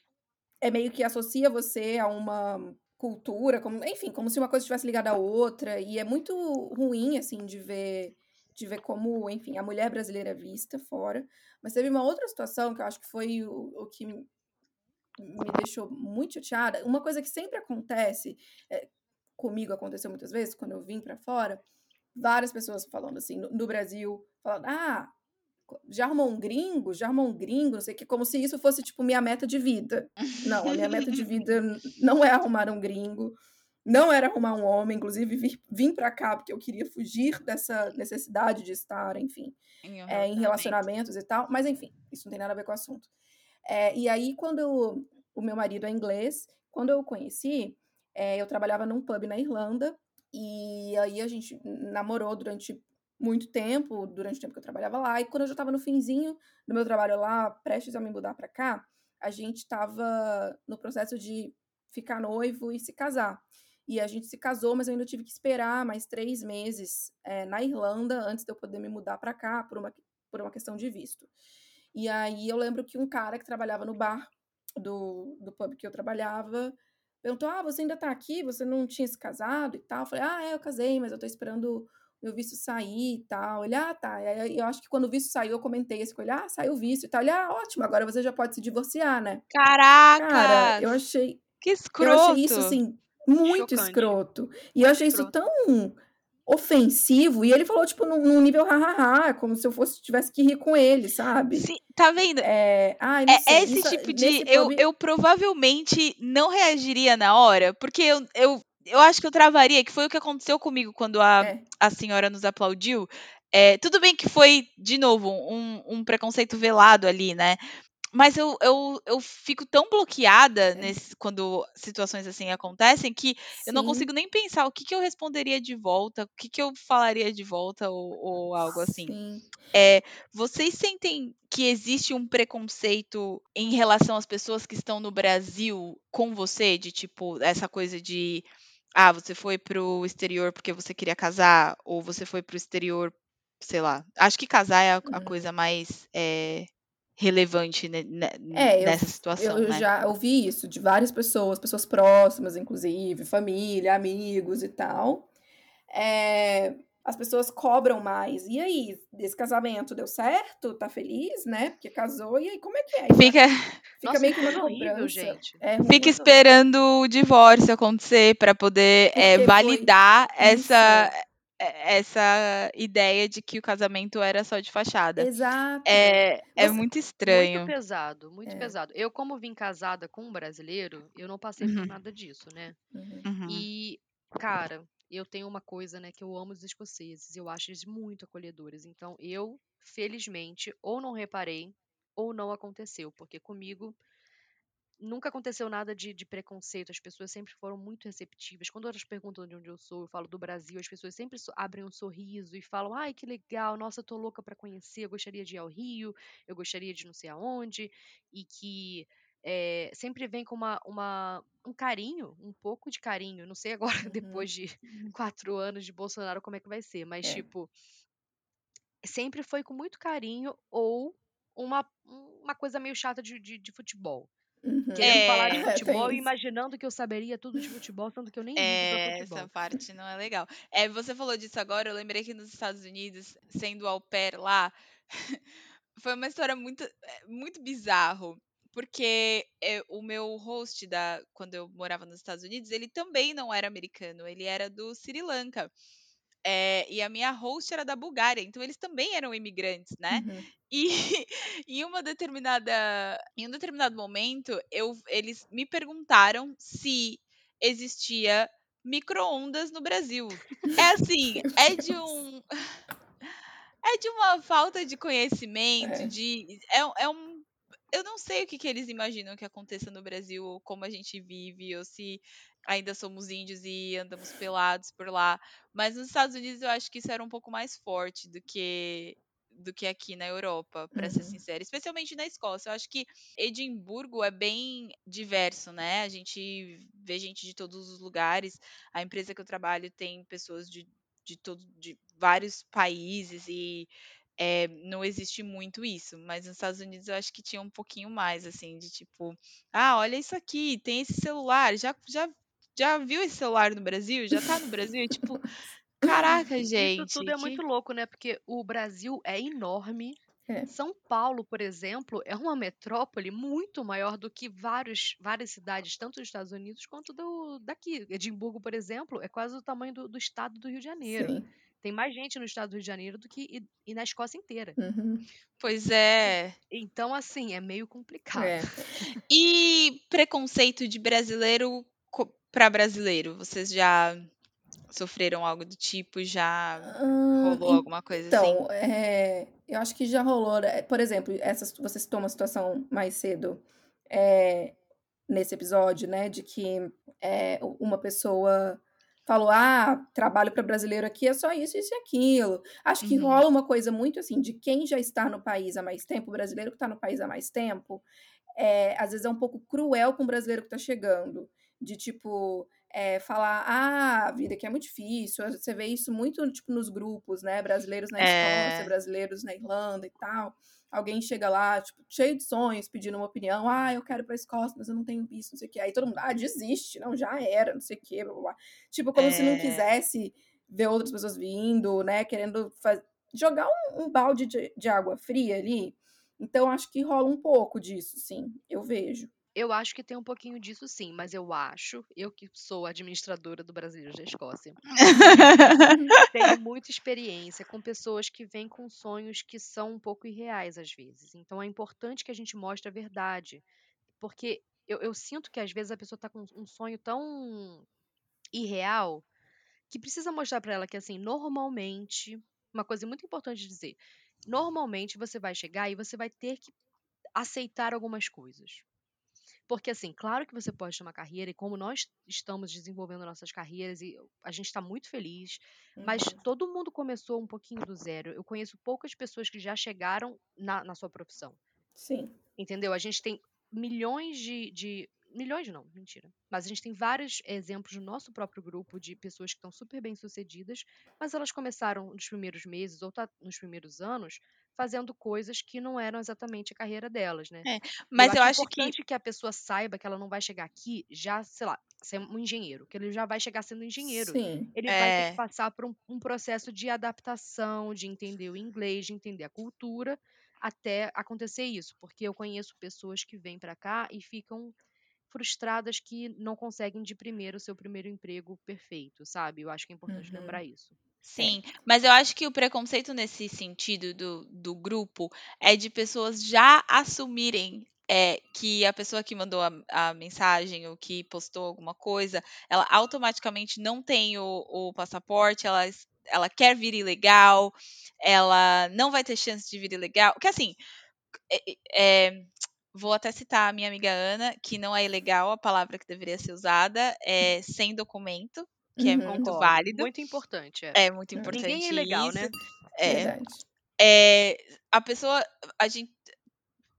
é meio que associa você a uma cultura, como, enfim, como se uma coisa estivesse ligada à outra, e é muito ruim, assim, de ver de ver como, enfim, a mulher brasileira é vista fora. Mas teve uma outra situação que eu acho que foi o, o que me deixou muito chateada. Uma coisa que sempre acontece, é, comigo aconteceu muitas vezes, quando eu vim para fora, várias pessoas falando assim, no, no, Brasil, falando, ah, já arrumou um gringo? Já arrumou um gringo? Não sei o que, como se isso fosse, tipo, minha meta de vida. Não, a minha meta de [laughs] vida não é arrumar um gringo não era arrumar um homem, inclusive vir, vim para cá porque eu queria fugir dessa necessidade de estar, enfim, em, é, em relacionamentos e tal. Mas enfim, isso não tem nada a ver com o assunto. É, e aí, quando o meu marido é inglês. Quando eu o conheci, é, eu trabalhava num pub na Irlanda e aí a gente namorou durante muito tempo, durante o tempo que eu trabalhava lá. E quando eu já estava no finzinho do meu trabalho lá, prestes a me mudar para cá, a gente estava no processo de ficar noivo e se casar. E a gente se casou, mas eu ainda tive que esperar mais três meses é, na Irlanda antes de eu poder me mudar para cá por uma, por uma questão de visto. E aí eu lembro que um cara que trabalhava no bar do, do pub que eu trabalhava perguntou: Ah, você ainda tá aqui? Você não tinha se casado e tal? Eu falei: Ah, é, eu casei, mas eu tô esperando meu visto sair e tal. Ele, ah, tá. E aí, eu acho que quando o visto saiu, eu comentei isso com ele, ah, saiu o visto e tal. Ele, ah, ótimo, agora você já pode se divorciar, né? Caraca! Cara, eu achei. Que escroto! Eu achei isso, assim, muito Chocante. escroto. E eu achei Escroto. isso tão ofensivo. E ele falou, tipo, num, num nível hahaha, como se eu fosse tivesse que rir com ele, sabe? Sim, tá vendo? É, É sei. esse isso- tipo de. Eu, eu provavelmente não reagiria na hora, porque eu, eu, eu acho que eu travaria, que foi o que aconteceu comigo quando a, É, a senhora nos aplaudiu. É, tudo bem que foi, de novo, um, um preconceito velado ali, né? Mas eu, eu, eu fico tão bloqueada É. nesse, quando situações assim acontecem que eu não sim, consigo nem pensar o que, que eu responderia de volta, o que, que eu falaria de volta ou, ou algo assim. Sim. É, vocês sentem que existe um preconceito em relação às pessoas que estão no Brasil com você? De tipo, essa coisa de. Ah, você foi pro exterior porque você queria casar, ou você foi pro exterior, sei lá. Acho que casar é a, a Uhum. coisa mais é, relevante ne- ne- É, eu, nessa situação, eu né? já ouvi isso de várias pessoas, pessoas próximas, inclusive, família, amigos e tal. É, as pessoas cobram mais. E aí, esse casamento deu certo? Tá feliz, né? Porque casou, e aí como é que é? Fica, fica Nossa, meio que uma horrível, cobrança. gente. É fica esperando o divórcio acontecer para poder é, foi validar isso. Essa é- essa ideia de que o casamento era só de fachada. Exato. É, é Você. muito Muito estranho. pesado, muito É. pesado. Eu, como vim casada com um brasileiro, eu não passei por Uhum, nada disso, né? Uhum. uhum. E, cara, eu tenho uma coisa, né, que eu amo os escoceses, eu acho eles muito acolhedores. Então, eu, felizmente, ou não reparei, ou não aconteceu, porque comigo nunca aconteceu nada de, de preconceito, as pessoas sempre foram muito receptivas. Quando elas perguntam de onde eu sou, eu falo do Brasil, as pessoas sempre abrem um sorriso e falam: ai, que legal, nossa, eu tô louca pra conhecer, eu gostaria de ir ao Rio, eu gostaria de não sei aonde, e que eh, sempre vem com uma, uma, um carinho, um pouco de carinho. Não sei agora, [laughs] Uhum. depois de [laughs] quatro anos de Bolsonaro, como é que vai ser, mas, É. tipo, sempre foi com muito carinho ou uma, uma coisa meio chata de, de, de futebol. Querendo falar de [laughs] É, É, futebol e imaginando que eu saberia tudo de futebol, sendo que eu nem ligo é, essa futebol. parte não é legal. É, você falou disso agora, eu lembrei que nos Estados Unidos, sendo au pair lá, [laughs] foi uma história muito, é, muito bizarro. Porque é, o meu host da quando eu morava nos Estados Unidos, ele também não era americano, ele era do Sri Lanka. É, e a minha host era da Bulgária, então eles também eram imigrantes, né? Uhum. E [laughs] em uma determinada, em um determinado momento, eu, eles me perguntaram se existia micro-ondas no Brasil. É assim, [laughs] é de um, é de uma falta de conhecimento, É. de é, é um eu não sei o que, que eles imaginam que aconteça no Brasil, ou como a gente vive, ou se ainda somos índios e andamos pelados por lá. Mas nos Estados Unidos eu acho que isso era um pouco mais forte do que do que aqui na Europa, para ser Uhum. sincera, especialmente na Escócia. Eu acho que Edimburgo é bem diverso, né? A gente vê gente de todos os lugares. A empresa que eu trabalho tem pessoas de, de, todo, de vários países e é, não existe muito isso, mas nos Estados Unidos eu acho que tinha um pouquinho mais, assim, de tipo, ah, olha isso aqui, tem esse celular, já, já, já viu esse celular no Brasil? Já tá no Brasil? Tipo, [laughs] caraca, [laughs] Isso tudo gente, é muito que. louco, né? Porque o Brasil é enorme. É. São Paulo, por exemplo, é uma metrópole muito maior do que vários, várias cidades, tanto dos Estados Unidos quanto do, daqui. Edimburgo, por exemplo, é quase o tamanho do, do estado do Rio de Janeiro. Sim. Tem mais gente no estado do Rio de Janeiro do que e, e na Escócia inteira. Uhum. Pois é. Então, assim, é meio complicado. É. [laughs] E preconceito de brasileiro pra brasileiro? Vocês já sofreram algo do tipo? Já rolou alguma coisa assim? Então, é, eu acho que já rolou, né, por exemplo, essa, você citou uma situação mais cedo. É, nesse episódio, né? De que é, uma pessoa falou: ah, trabalho para brasileiro aqui é só isso, isso e aquilo. Acho que Uhum. rola uma coisa muito assim de quem já está no país há mais tempo, o brasileiro que está no país há mais tempo, é, às vezes é um pouco cruel com o brasileiro que está chegando. De tipo, é, falar, ah, a vida aqui é muito difícil. Você vê isso muito tipo, nos grupos, né? Brasileiros na Escócia, É. brasileiros na Irlanda e tal. Alguém chega lá, tipo, cheio de sonhos, pedindo uma opinião. Ah, eu quero pra Escócia, mas eu não tenho visto, não sei o quê. Aí todo mundo, ah, desiste, não, já era, não sei o quê, blá, blá, blá. Tipo, como se não É. quisesse ver outras pessoas vindo, né? Querendo faz... jogar um, um balde de, de água fria ali. Então, acho que rola um pouco disso, sim. Eu vejo. Eu acho que tem um pouquinho disso sim, mas eu acho, eu que sou administradora do Brasileiros da Escócia, [laughs] tenho muita experiência com pessoas que vêm com sonhos que são um pouco irreais às vezes. Então é importante que a gente mostre a verdade. Porque eu, eu sinto que às vezes a pessoa está com um sonho tão irreal que precisa mostrar para ela que, assim, normalmente, uma coisa muito importante de dizer, normalmente você vai chegar e você vai ter que aceitar algumas coisas. Porque, assim, claro que você pode ter uma carreira, e como nós estamos desenvolvendo nossas carreiras, e a gente está muito feliz, mas Uhum. todo mundo começou um pouquinho do zero. Eu conheço poucas pessoas que já chegaram na, na sua profissão. Sim. Entendeu? A gente tem milhões de, de. Milhões não, mentira. Mas a gente tem vários exemplos no nosso próprio grupo de pessoas que estão super bem sucedidas, mas elas começaram nos primeiros meses ou tá nos primeiros anos fazendo coisas que não eram exatamente a carreira delas, né? É, mas eu eu acho que importante que a pessoa saiba que ela não vai chegar aqui já, sei lá, ser um engenheiro, que ele já vai chegar sendo engenheiro. Sim. Ele vai ter que é, passar por um, um processo de adaptação, de entender o inglês, de entender a cultura, até acontecer isso. Porque eu conheço pessoas que vêm pra cá e ficam frustradas que não conseguem de primeiro o seu primeiro emprego perfeito, sabe? Eu acho que é importante Uhum. lembrar isso. sim, mas eu acho que o preconceito nesse sentido do, do grupo é de pessoas já assumirem é, que a pessoa que mandou a, a mensagem ou que postou alguma coisa, ela automaticamente não tem o, o passaporte, ela, ela quer vir ilegal, ela não vai ter chance de vir ilegal. Porque assim, é- é, vou até citar a minha amiga Ana, que não é ilegal a palavra que deveria ser usada, é sem documento, que é Uhum. muito Concordo. válido. Muito importante, é. É muito É. importante Ninguém é ilegal, isso. né? É, Verdade. é, a pessoa, a gente,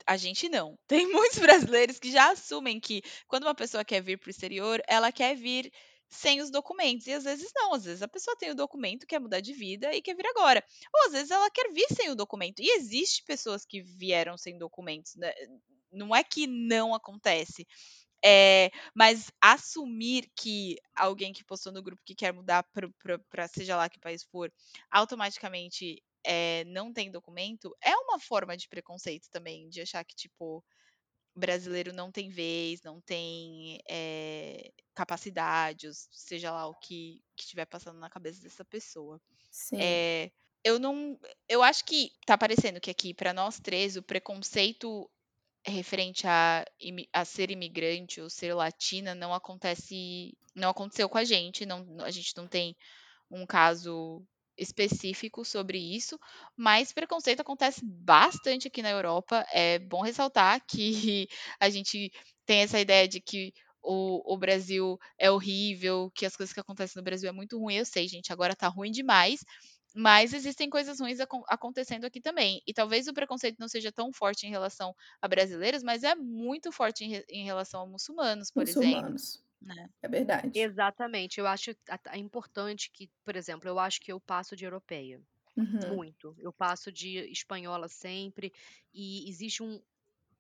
a gente não. [laughs] Tem muitos brasileiros que já assumem que quando uma pessoa quer vir para o exterior, ela quer vir sem os documentos. E às vezes não, às vezes a pessoa tem o documento, quer mudar de vida e quer vir agora. Ou às vezes ela quer vir sem o documento. E existe pessoas que vieram sem documentos, né? Não é que não acontece. É, mas assumir que alguém que postou no grupo que quer mudar para seja lá que país for, automaticamente é, não tem documento, é uma forma de preconceito também, de achar que, tipo, brasileiro não tem vez, não tem é, capacidade, ou seja lá o que estiver passando na cabeça dessa pessoa. Sim. É, eu não. Eu acho que tá parecendo que aqui, para nós três, o preconceito referente a, a ser imigrante ou ser latina não acontece. Não aconteceu com a gente. Não, a gente não tem um caso específico sobre isso, mas preconceito acontece bastante aqui na Europa. É bom ressaltar [laughs] que a gente tem essa ideia de que o, o Brasil é horrível, que as coisas que acontecem no Brasil é muito ruim. Eu sei, gente, agora tá ruim demais. Mas existem coisas ruins acon- acontecendo aqui também. E talvez o preconceito não seja tão forte em relação a brasileiros, mas é muito forte em, re- em relação a muçulmanos, por exemplo. Né? É verdade. Exatamente. Eu acho importante que, por exemplo, eu acho que eu passo de europeia. Uhum. Muito. Eu passo de espanhola sempre. E existe um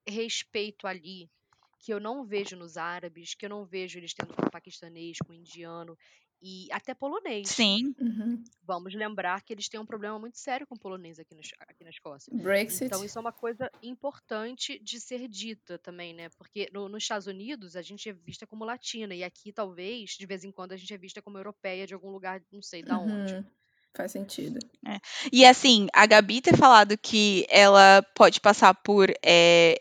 respeito ali que eu não vejo nos árabes, que eu não vejo eles tendo com paquistanês, com indiano e até polonês. Sim, Uhum. Vamos lembrar que eles têm um problema muito sério com polonês aqui, no, aqui na Escócia. Brexit. Então, isso é uma coisa importante de ser dita também, né? Porque no- nos Estados Unidos a gente é vista como latina, e aqui talvez, de vez em quando, a gente é vista como europeia de algum lugar, não sei da onde. Uhum. Faz sentido. E assim, a Gabi ter falado que ela pode passar por é,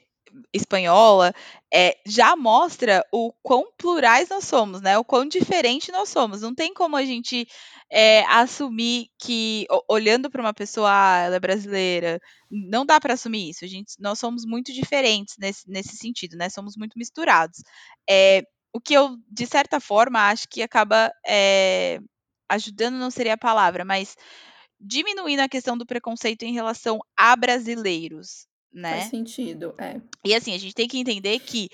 espanhola, é, já mostra o quão plurais nós somos, né? O quão diferente nós somos. Não tem como a gente é, assumir que, olhando para uma pessoa, ah, ela é brasileira, não dá para assumir isso. A gente, nós somos muito diferentes nesse, nesse sentido, né? Somos muito misturados. É, o que eu, de certa forma, acho que acaba é, ajudando, não seria a palavra, mas diminuindo a questão do preconceito em relação a brasileiros, né? Faz sentido, é. E assim, a gente tem que entender que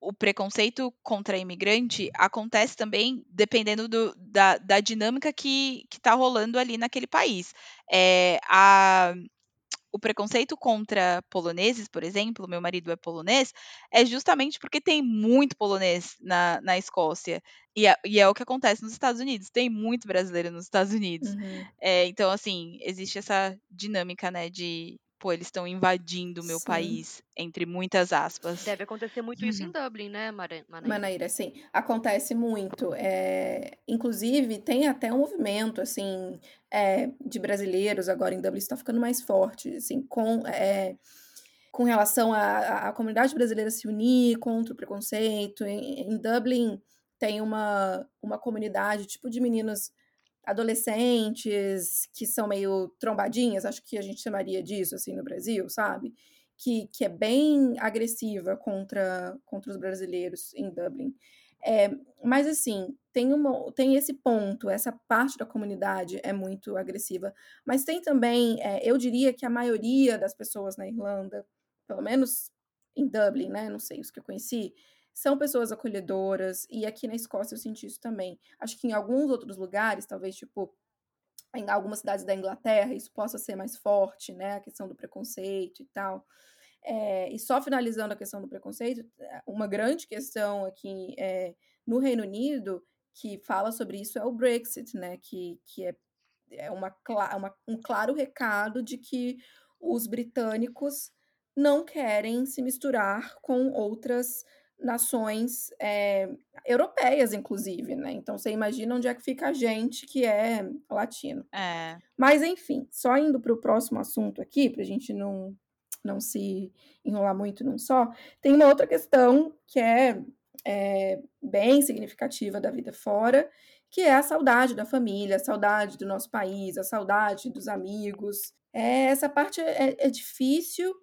o preconceito contra imigrante acontece também dependendo do, da, da, dinâmica que está rolando ali naquele país. É, a, o preconceito contra poloneses, por exemplo, meu marido é polonês, é justamente porque tem muito polonês na, na Escócia. E é, e é o que acontece nos Estados Unidos. Tem muito brasileiro nos Estados Unidos. Uhum. É, então, assim, existe essa dinâmica, né, de pô, eles estão invadindo o meu Sim. país, entre muitas aspas. Deve acontecer muito isso em Dublin, né, Manaíra? Manaíra, sim, acontece muito. É, inclusive, tem até um movimento, assim, é, de brasileiros agora em Dublin, está ficando mais forte, assim, com, é, com relação à comunidade brasileira se unir contra o preconceito. Em, em Dublin tem uma, uma comunidade, tipo, de meninos adolescentes que são meio trombadinhas, acho que a gente chamaria disso, assim, no Brasil, sabe? Que, que é bem agressiva contra, contra os brasileiros em Dublin. É, mas, assim, tem, uma, tem esse ponto, essa parte da comunidade é muito agressiva. Mas tem também, é, eu diria que a maioria das pessoas na Irlanda, pelo menos em Dublin, né? Não sei os que eu conheci, são pessoas acolhedoras, e aqui na Escócia eu senti isso também. Acho que em alguns outros lugares, talvez, tipo, em algumas cidades da Inglaterra, isso possa ser mais forte, né? A questão do preconceito e tal. É, e só finalizando a questão do preconceito, uma grande questão aqui é, no Reino Unido que fala sobre isso é o Brexit, né? Que, que é, é uma, uma, um claro recado de que os britânicos não querem se misturar com outras nações é, europeias, inclusive, né? Então você imagina onde é que fica a gente que é latino. É. Mas enfim, só indo para o próximo assunto aqui, para a gente não, não se enrolar muito num só, tem uma outra questão que é, é bem significativa da vida fora, que é a saudade da família, a saudade do nosso país, a saudade dos amigos. É, essa parte é, é difícil.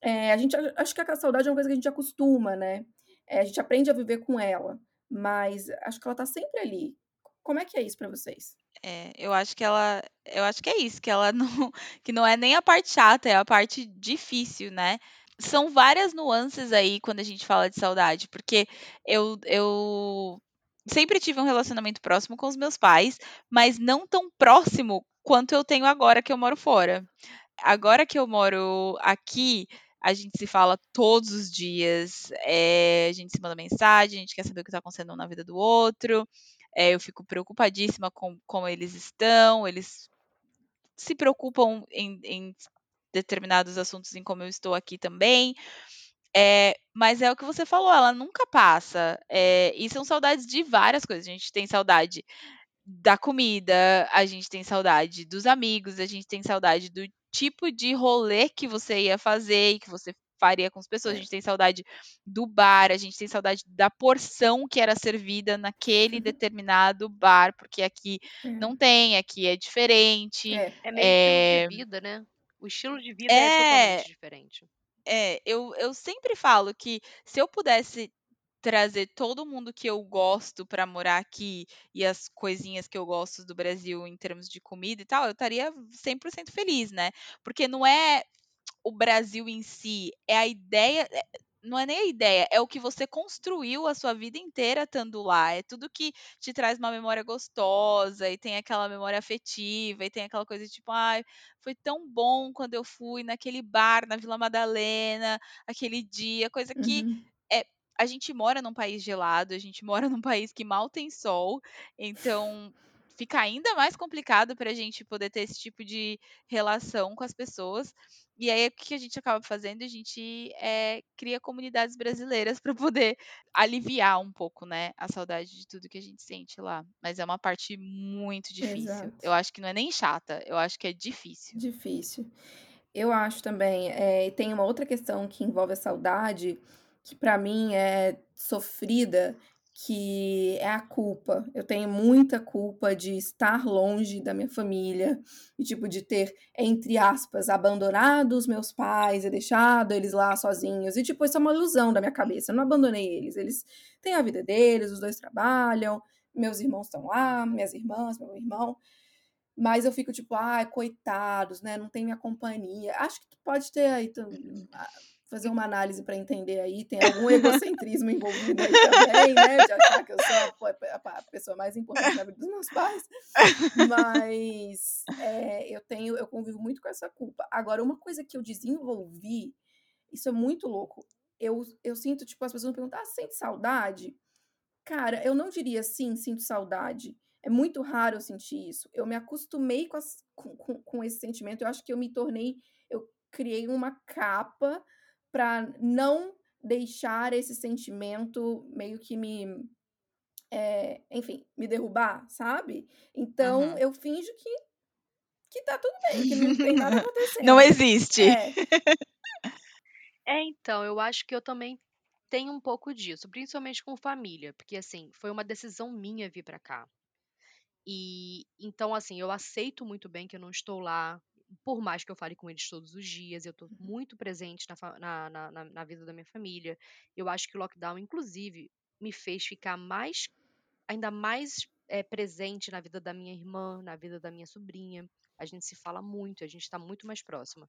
É, a gente acho que a saudade é uma coisa que a gente acostuma, né? É, a gente aprende a viver com ela, mas acho que ela tá sempre ali. Como é que é isso para vocês? É, eu acho que ela, eu acho que é isso, que ela [laughs] não, que não é nem a parte chata, é a parte difícil, né? São várias nuances aí quando a gente fala de saudade, porque eu, eu sempre tive um relacionamento próximo com os meus pais, mas não tão próximo quanto eu tenho agora que eu moro fora. Agora que eu moro aqui, a gente se fala todos os dias, é, a gente se manda mensagem, a gente quer saber o que está acontecendo na vida do outro. É, eu fico preocupadíssima com como eles estão, eles se preocupam em, em determinados assuntos, em como eu estou aqui também. É, mas é o que você falou, ela nunca passa. É, e são saudades de várias coisas. A gente tem saudade da comida, a gente tem saudade dos amigos, a gente tem saudade do tipo de rolê que você ia fazer e que você faria com as pessoas. A gente tem saudade do bar, a gente tem saudade da porção que era servida naquele Uhum. determinado bar, porque aqui É. não tem, aqui é diferente. É. É meio É. estilo de vida, né? O estilo de vida é, É. totalmente diferente. É, eu, eu sempre falo que se eu pudesse trazer todo mundo que eu gosto pra morar aqui e as coisinhas que eu gosto do Brasil em termos de comida e tal, eu estaria 100% feliz, né? Porque não é o Brasil em si, é a ideia, é- não é nem a ideia, é o que você construiu a sua vida inteira estando lá. É tudo que te traz uma memória gostosa e tem aquela memória afetiva e tem aquela coisa tipo, ai, foi tão bom quando eu fui naquele bar na Vila Madalena, aquele dia, coisa que Uhum. É, a gente mora num país gelado, a gente mora num país que mal tem sol, então fica ainda mais complicado para a gente poder ter esse tipo de relação com as pessoas. E aí, o que a gente acaba fazendo? A gente é, cria comunidades brasileiras [laughs] para poder aliviar um pouco, né, a saudade de tudo que a gente sente lá. Mas é uma parte muito difícil. Exato. Eu acho que não é nem chata, eu acho que é difícil. Difícil. Eu acho também. Eh, tem uma outra questão que envolve a saudade, que pra mim é sofrida, que é a culpa. Eu tenho muita culpa de estar longe da minha família e, tipo, de ter, entre aspas, "abandonado" os meus pais e deixado eles lá sozinhos. E, tipo, isso é uma ilusão da minha cabeça, eu não abandonei eles, eles têm a vida deles, os 2 trabalham, meus irmãos estão lá, minhas irmãs, meu irmão. Mas eu fico tipo: "Ai, coitados, né, não tem minha companhia". Acho que tu pode ter aí tam a fazer uma análise pra entender aí, tem algum egocentrismo envolvido aí também, né, de achar que eu sou a a pessoa mais importante vida dos meus pais. Mas, eh, eu tenho eu convivo muito com essa culpa. Agora uma coisa que eu desenvolvi, isso é muito louco, eu eu sinto, tipo, as pessoas me perguntam: "Ah, sente saudade?" Cara, eu não diria: "Sim, sinto saudade". É muito raro eu sentir isso. Eu me acostumei com as com com com esse sentimento, eu acho que eu me tornei eu criei uma capa pra não deixar esse sentimento meio que me, eh, enfim, me derrubar, sabe. Então Uhum. eu finjo que que tá tudo bem, que não tem nada [laughs] Não acontecendo. existe. É. [laughs] É, então, eu acho que eu também tenho um pouco disso, principalmente com família, porque, assim, foi uma decisão minha vir pra cá. E, então, assim, eu aceito muito bem que eu não estou lá, por mais que eu fale com eles todos os dias, eu tô Uhum. muito presente na na na na vida da minha família. Eu acho que o lockdown, inclusive, me fez ficar mais ainda mais, eh, presente na vida da minha irmã, na vida da minha sobrinha. A gente se fala muito, a gente tá muito mais próxima.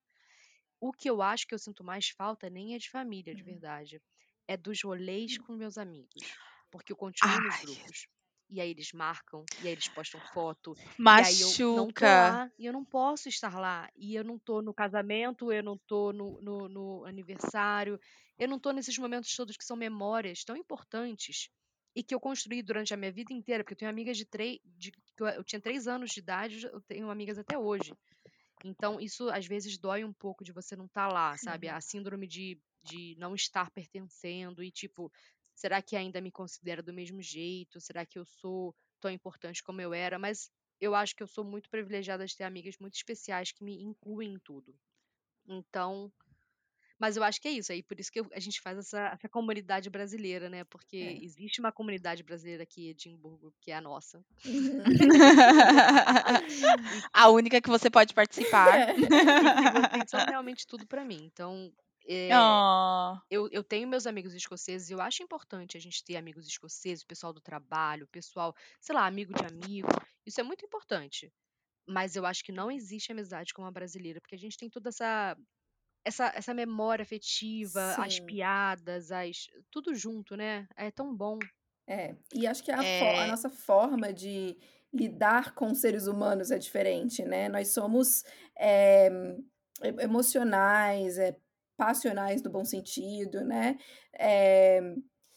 O que eu acho que eu sinto mais falta nem é de família, de Uhum. verdade, é dos rolês com meus amigos, porque eu continuo nos Ai. grupos, e aí eles marcam, e aí eles postam foto, e aí eu não tô Machuca. lá, e eu não posso estar lá, e eu não tô no casamento, eu não tô no no no aniversário, eu não tô nesses momentos todos que são memórias tão importantes, e que eu construí durante a minha vida inteira, porque eu tenho amigas de trê de que eu tinha 3 anos de idade, eu tenho amigas até hoje. Então isso, às vezes, dói um pouco de você não estar lá, sabe, Uhum. a síndrome de de não estar pertencendo e, tipo, será que ainda me considera do mesmo jeito? Será que eu sou tão importante como eu era? Mas eu acho que eu sou muito privilegiada de ter amigas muito especiais que me incluem em tudo. Então mas eu acho que é isso, aí por isso que eu a gente faz essa essa comunidade brasileira, né, porque É. existe uma comunidade brasileira aqui em Edimburgo, que é a nossa. [laughs] [laughs] A única que você pode participar. [laughs] É. e que vocês são realmente tudo pra mim. Então, eh, Oh. eu eu tenho meus amigos escoceses e eu acho importante a gente ter amigos escoceses, o pessoal do trabalho, o pessoal, sei lá, amigo de amigo, isso é muito importante. Mas eu acho que não existe amizade como a brasileira, porque a gente tem toda essa essa essa memória afetiva, as Sim. piadas, as tudo junto, né, é tão bom. É, e acho que a fo a É. nossa forma de lidar com seres humanos é diferente, né, nós somos, e emocionais, eh, passionais no bom sentido, né, eh,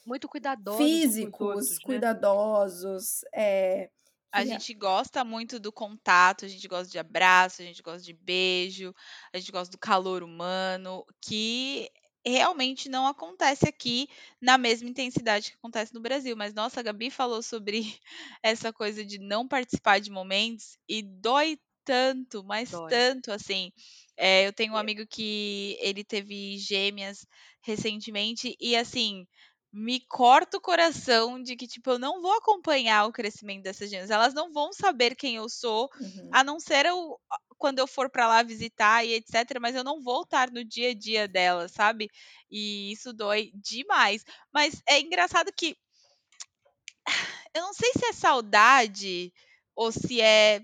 Muito cuidadosos físicos, né. cuidadosos, eh, que A gente gosta muito do contato, a gente gosta de abraço, a gente gosta de beijo, a gente gosta do calor humano, que realmente não acontece aqui na mesma intensidade que acontece no Brasil. Mas, nossa, a Gabi falou sobre [laughs] essa coisa de não participar de momentos e dói tanto, mas Dói. tanto, assim. Eh, eu tenho um Eu amigo que ele teve gêmeas recentemente e, assim, me corta o coração de que, tipo, eu não vou acompanhar o crescimento dessas gêmeas, elas não vão saber quem eu sou, Uhum. a não ser eu quando eu for pra lá visitar e etcétera, mas eu não vou estar no dia a dia delas, sabe. E isso dói demais. Mas é engraçado que eu não sei se é saudade ou se é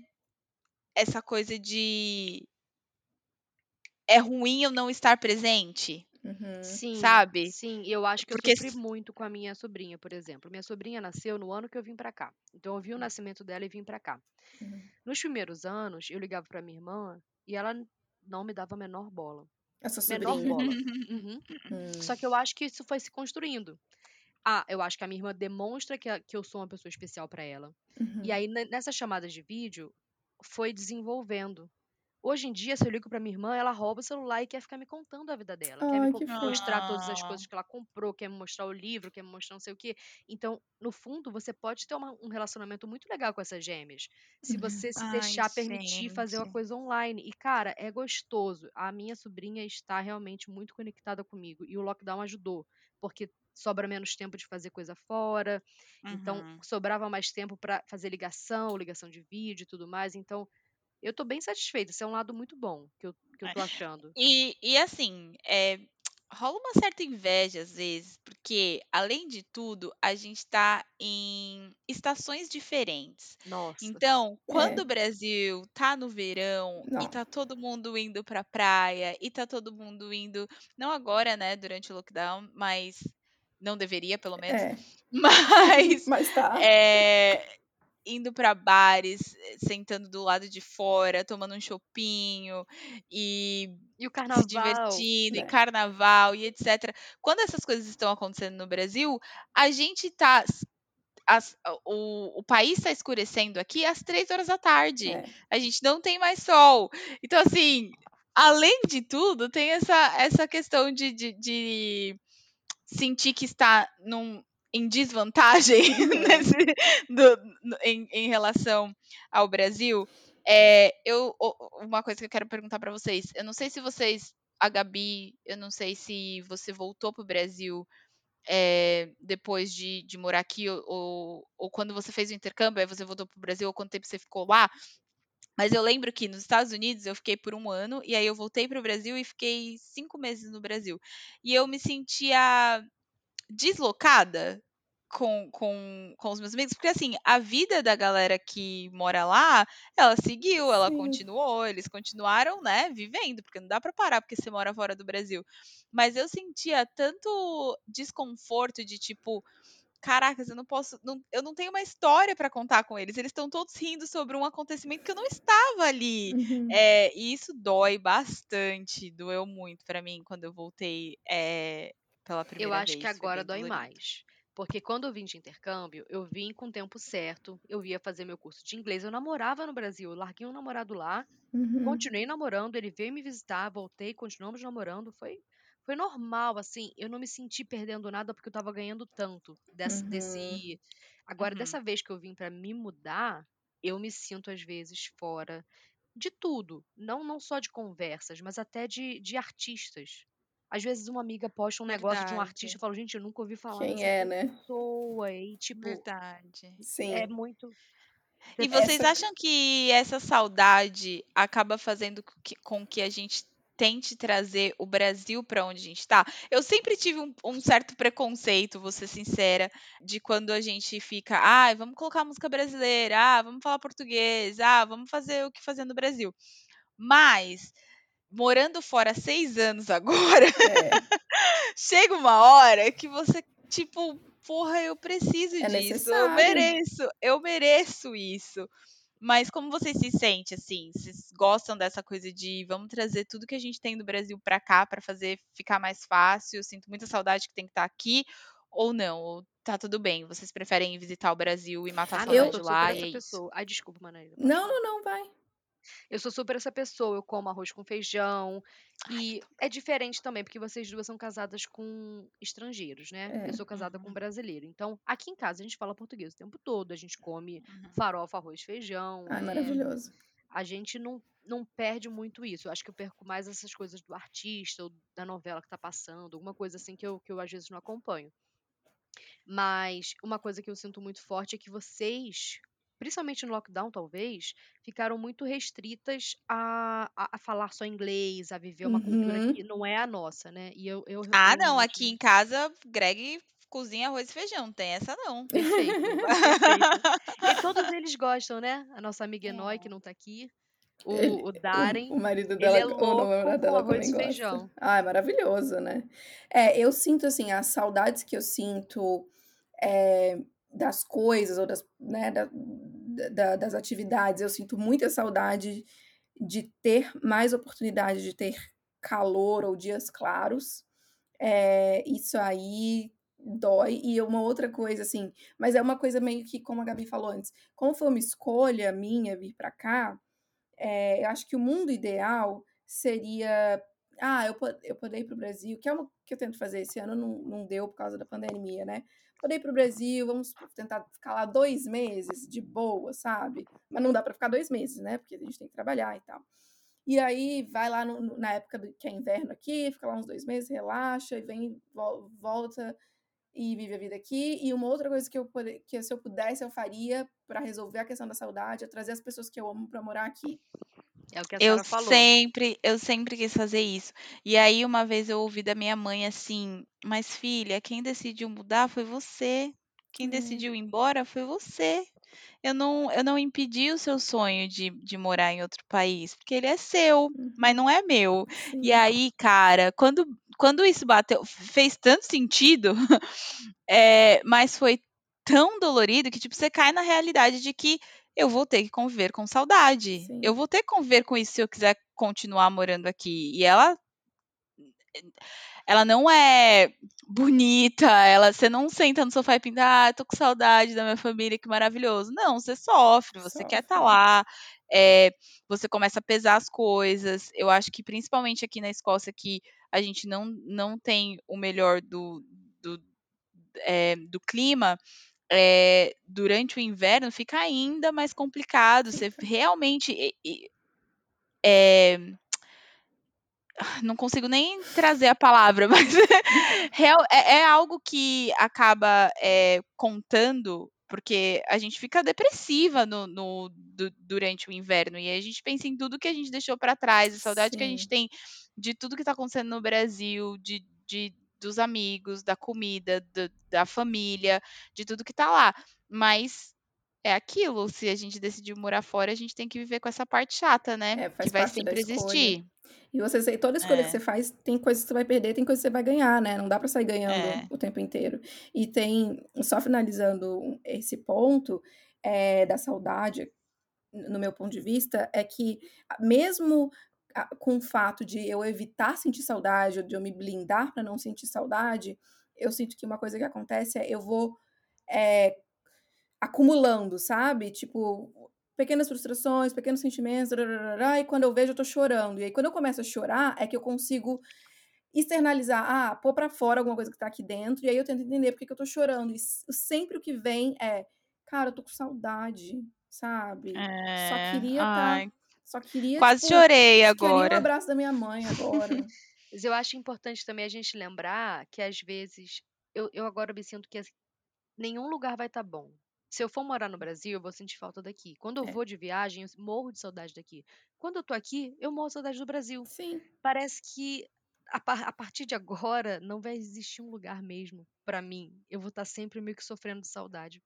essa coisa de é ruim eu não estar presente, Uhum. Sim, sabe. sim, e eu acho que eu Porque sofri s muito com a minha sobrinha, por exemplo. Minha sobrinha nasceu no ano que eu vim pra cá, então eu vi o nascimento dela e vim pra cá. Uhum. Nos primeiros anos, eu ligava pra minha irmã e ela não me dava a menor bola. A sua Menor sobrinha? bola. [laughs] Uhum. Hum. Só que eu acho que isso foi se construindo. Ah, eu acho que a minha irmã demonstra que a que eu sou uma pessoa especial pra ela. E Uhum. aí ne nessas chamadas de vídeo, foi desenvolvendo. Hoje em dia, se eu ligo pra minha irmã, ela rouba o celular e quer ficar me contando a vida dela. quer Ai, me que mostrar todas as coisas que ela comprou, quer me mostrar o livro, quer me mostrar não sei o quê. Então, no fundo, você pode ter uma- um relacionamento muito legal com essas gêmeas. Se você se Ai, deixar permitir fazer uma gente. coisa online. E, cara, é gostoso. A minha sobrinha está realmente muito conectada comigo. E o lockdown ajudou. Porque sobra menos tempo de fazer coisa fora. Então, Uhum. sobrava mais tempo pra fazer ligação, ligação de vídeo e tudo mais. Então, eu tô bem satisfeita. Isso é um lado muito bom que eu, que eu tô achando. E, e assim, é, rola uma certa inveja às vezes, porque, além de tudo, a gente tá em estações diferentes. Nossa. Então, quando É. o Brasil tá no verão e Não. tá todo mundo indo pra praia e tá todo mundo indo, não agora, né, durante o lockdown, mas não deveria, pelo menos, É. [laughs] mas Mas tá. é, indo pra bares, eh, sentando do lado de fora, tomando um chopinho e E o se carnaval. divertindo, e É. carnaval e etc. Quando essas coisas estão acontecendo no Brasil, a gente tá. as- o, o país está escurecendo aqui às três horas da tarde. É. A gente não tem mais sol. Então, assim, além de tudo, tem essa, essa questão de, de, de sentir que está num, em desvantagem [laughs] nesse- do- em, em relação ao Brasil. É, eu, o- uma coisa que eu quero perguntar para vocês. Eu não sei se vocês, a Gabi, eu não sei se você voltou pro Brasil é, depois de, de morar aqui, ou, ou, ou quando você fez o intercâmbio, aí você voltou pro Brasil, ou quanto tempo você ficou lá. Mas eu lembro que nos Estados Unidos eu fiquei por um ano, e aí eu voltei pro Brasil e fiquei cinco meses no Brasil. E eu me sentia deslocada com, com, com os meus amigos, porque assim, a vida da galera que mora lá, ela seguiu, ela Sim. continuou, eles continuaram, né, vivendo, porque não dá pra parar porque você mora fora do Brasil. Mas eu sentia tanto desconforto de tipo, caracas, eu não posso, não- eu não tenho uma história pra contar com eles. Eles estão todos rindo sobre um acontecimento que eu não estava ali. Uhum. É, e isso dói bastante, doeu muito pra mim quando eu voltei é, pela primeira Eu acho vez. que agora dói dolorido. mais. Porque quando eu vim de intercâmbio, eu vim com o tempo certo, eu ia fazer meu curso de inglês, eu namorava no Brasil, eu larguei um namorado lá, Uhum. continuei namorando, ele veio me visitar, voltei, continuamos namorando, foi foi normal, assim, eu não me senti perdendo nada porque eu tava ganhando tanto desse, Uhum. desse... Agora, Uhum. dessa vez que eu vim pra me mudar, eu me sinto às vezes fora de tudo, não não só de conversas, mas até de, de artistas. Às vezes uma amiga posta um negócio de um artista, Verdade. eu falo, gente, eu nunca ouvi falar Quem é, né? pessoa, e tipo, Verdade. é Sim. muito... E Você- vocês Essa- acham que essa saudade acaba fazendo com que, com que a gente tente trazer o Brasil para onde a gente está? Eu sempre tive um, um certo preconceito, vou ser sincera, de quando a gente fica, ah, vamos colocar música brasileira, ah, vamos falar português, ah, vamos fazer o que fazer no Brasil. Mas morando fora seis anos agora, É. [laughs] chega uma hora que você, tipo, porra, eu preciso É disso, eu necessário. mereço, eu mereço isso. Mas como vocês se sentem, assim? Vocês gostam dessa coisa de vamos trazer tudo que a gente tem do Brasil pra cá pra fazer ficar mais fácil? Eu sinto muita saudade que tem que estar aqui, ou não? Ou tá tudo bem? Vocês preferem visitar o Brasil e matar a Ah, eu saudade sou lá super e é pessoa. Ai, desculpa, Manaíra. pode Não, não, não, vai. Eu sou super essa pessoa, eu como arroz com feijão. E é diferente também, porque vocês duas são casadas com estrangeiros, né? É. Eu sou casada com Uhum. um brasileiro. Então, aqui em casa a gente fala português o tempo todo, a gente come Uhum. farofa, arroz, feijão. Ai, é, maravilhoso. a gente não, não perde muito isso. Eu acho que eu perco mais essas coisas do artista ou da novela que tá passando, alguma coisa assim que eu, que eu às vezes não acompanho. Mas uma coisa que eu sinto muito forte é que vocês, principalmente no lockdown, talvez, ficaram muito restritas a, a, a falar só inglês, a viver uma cultura Uhum. que não é a nossa, né? E eu, eu, Ah, não, aqui em casa, Greg cozinha arroz e feijão, tem essa não. Perfeito, [laughs] perfeito. E todos eles gostam, né? A nossa amiga Enói, que É. não tá aqui. Ele, O, o [laughs] o, Darren, o marido ele dela, é o louco namorado com dela arroz também e gosta. feijão. Ah, é maravilhoso, né? É, eu sinto assim, as saudades que eu sinto é, das coisas ou das, né, da- da- das atividades, eu sinto muita saudade de ter mais oportunidade de ter calor ou dias claros. É, isso aí dói. E uma outra coisa, assim, mas é uma coisa meio que, como a Gabi falou antes, como foi uma escolha minha vir pra cá, É, eu acho que o mundo ideal seria ah, eu, eu poder ir para o Brasil, que é o que eu tento fazer esse ano, não, não deu por causa da pandemia, né? Poder ir para o Brasil, vamos tentar ficar lá dois meses de boa, sabe? Mas não dá para ficar dois meses, né? Porque a gente tem que trabalhar e tal. E aí vai lá no, na época do, que é inverno aqui, fica lá uns dois meses, relaxa e vem, volta e vive a vida aqui. E uma outra coisa que eu que se eu pudesse eu faria para resolver a questão da saudade é trazer as pessoas que eu amo para morar aqui. É o que a Eu falou. sempre, eu sempre quis fazer isso. E aí uma vez eu ouvi da minha mãe assim: "Mas filha, quem decidiu mudar foi você. Quem Hum. decidiu ir embora foi você. Eu não, eu não impedi o seu sonho de, de morar em outro país, porque ele é seu, mas Uhum. não é meu. E Sim. aí, cara, quando, quando isso bateu, fez tanto sentido, é, [laughs] mas foi tão dolorido que tipo você cai na realidade de que eu vou ter que conviver com saudade. Sim. Eu vou ter que conviver com isso se eu quiser continuar morando aqui. E ela ela não é bonita, ela, você não senta no sofá e pinta, ah, tô com saudade da minha família, que maravilhoso. Não, você sofre, você Sofre. quer estar tá lá, é, você começa a pesar as coisas. Eu acho que principalmente aqui na Escócia que a gente não, não tem o melhor do, do, é, do clima, é, durante o inverno fica ainda mais complicado. Você realmente. É, não consigo nem trazer a palavra, [laughs] mas é, é, algo que acaba é, contando, porque a gente fica depressiva no, no do, durante o inverno e a gente pensa em tudo que a gente deixou para trás, a saudade Sim. que a gente tem de tudo que está acontecendo no Brasil, de, de dos amigos, da comida, do, da família, de tudo que está lá. Mas é aquilo, se a gente decidiu morar fora, a gente tem que viver com essa parte chata, né? É, que vai sempre existir. E você toda escolha é. que você faz, tem coisas que você vai perder, tem coisas que você vai ganhar, né? Não dá para sair ganhando é. o tempo inteiro. E tem, só finalizando esse ponto é, da saudade, no meu ponto de vista, é que mesmo com o fato de eu evitar sentir saudade, ou de eu me blindar para não sentir saudade, eu sinto que uma coisa que acontece é eu vou é, acumulando, sabe? Tipo, pequenas frustrações, pequenos sentimentos, e quando eu vejo eu tô chorando. E aí quando eu começo a chorar é que eu consigo externalizar, ah, pôr para fora alguma coisa que tá aqui dentro, e aí eu tento entender por que, que eu tô chorando. E sempre o que vem é, cara, eu tô com saudade, sabe? É... Só queria estar. Tá, só queria. Quase tipo, chorei agora. Queria um abraço da minha mãe agora. [laughs] Mas eu acho importante também a gente lembrar que às vezes eu, eu agora me sinto que assim, nenhum lugar vai estar tá bom. Se eu for morar no Brasil, eu vou sentir falta daqui. Quando eu É. vou de viagem, eu morro de saudade daqui. Quando eu tô aqui, eu morro de saudade do Brasil. Sim. Parece que a, a partir de agora não vai existir um lugar mesmo pra mim. Eu vou estar sempre meio que sofrendo de saudade.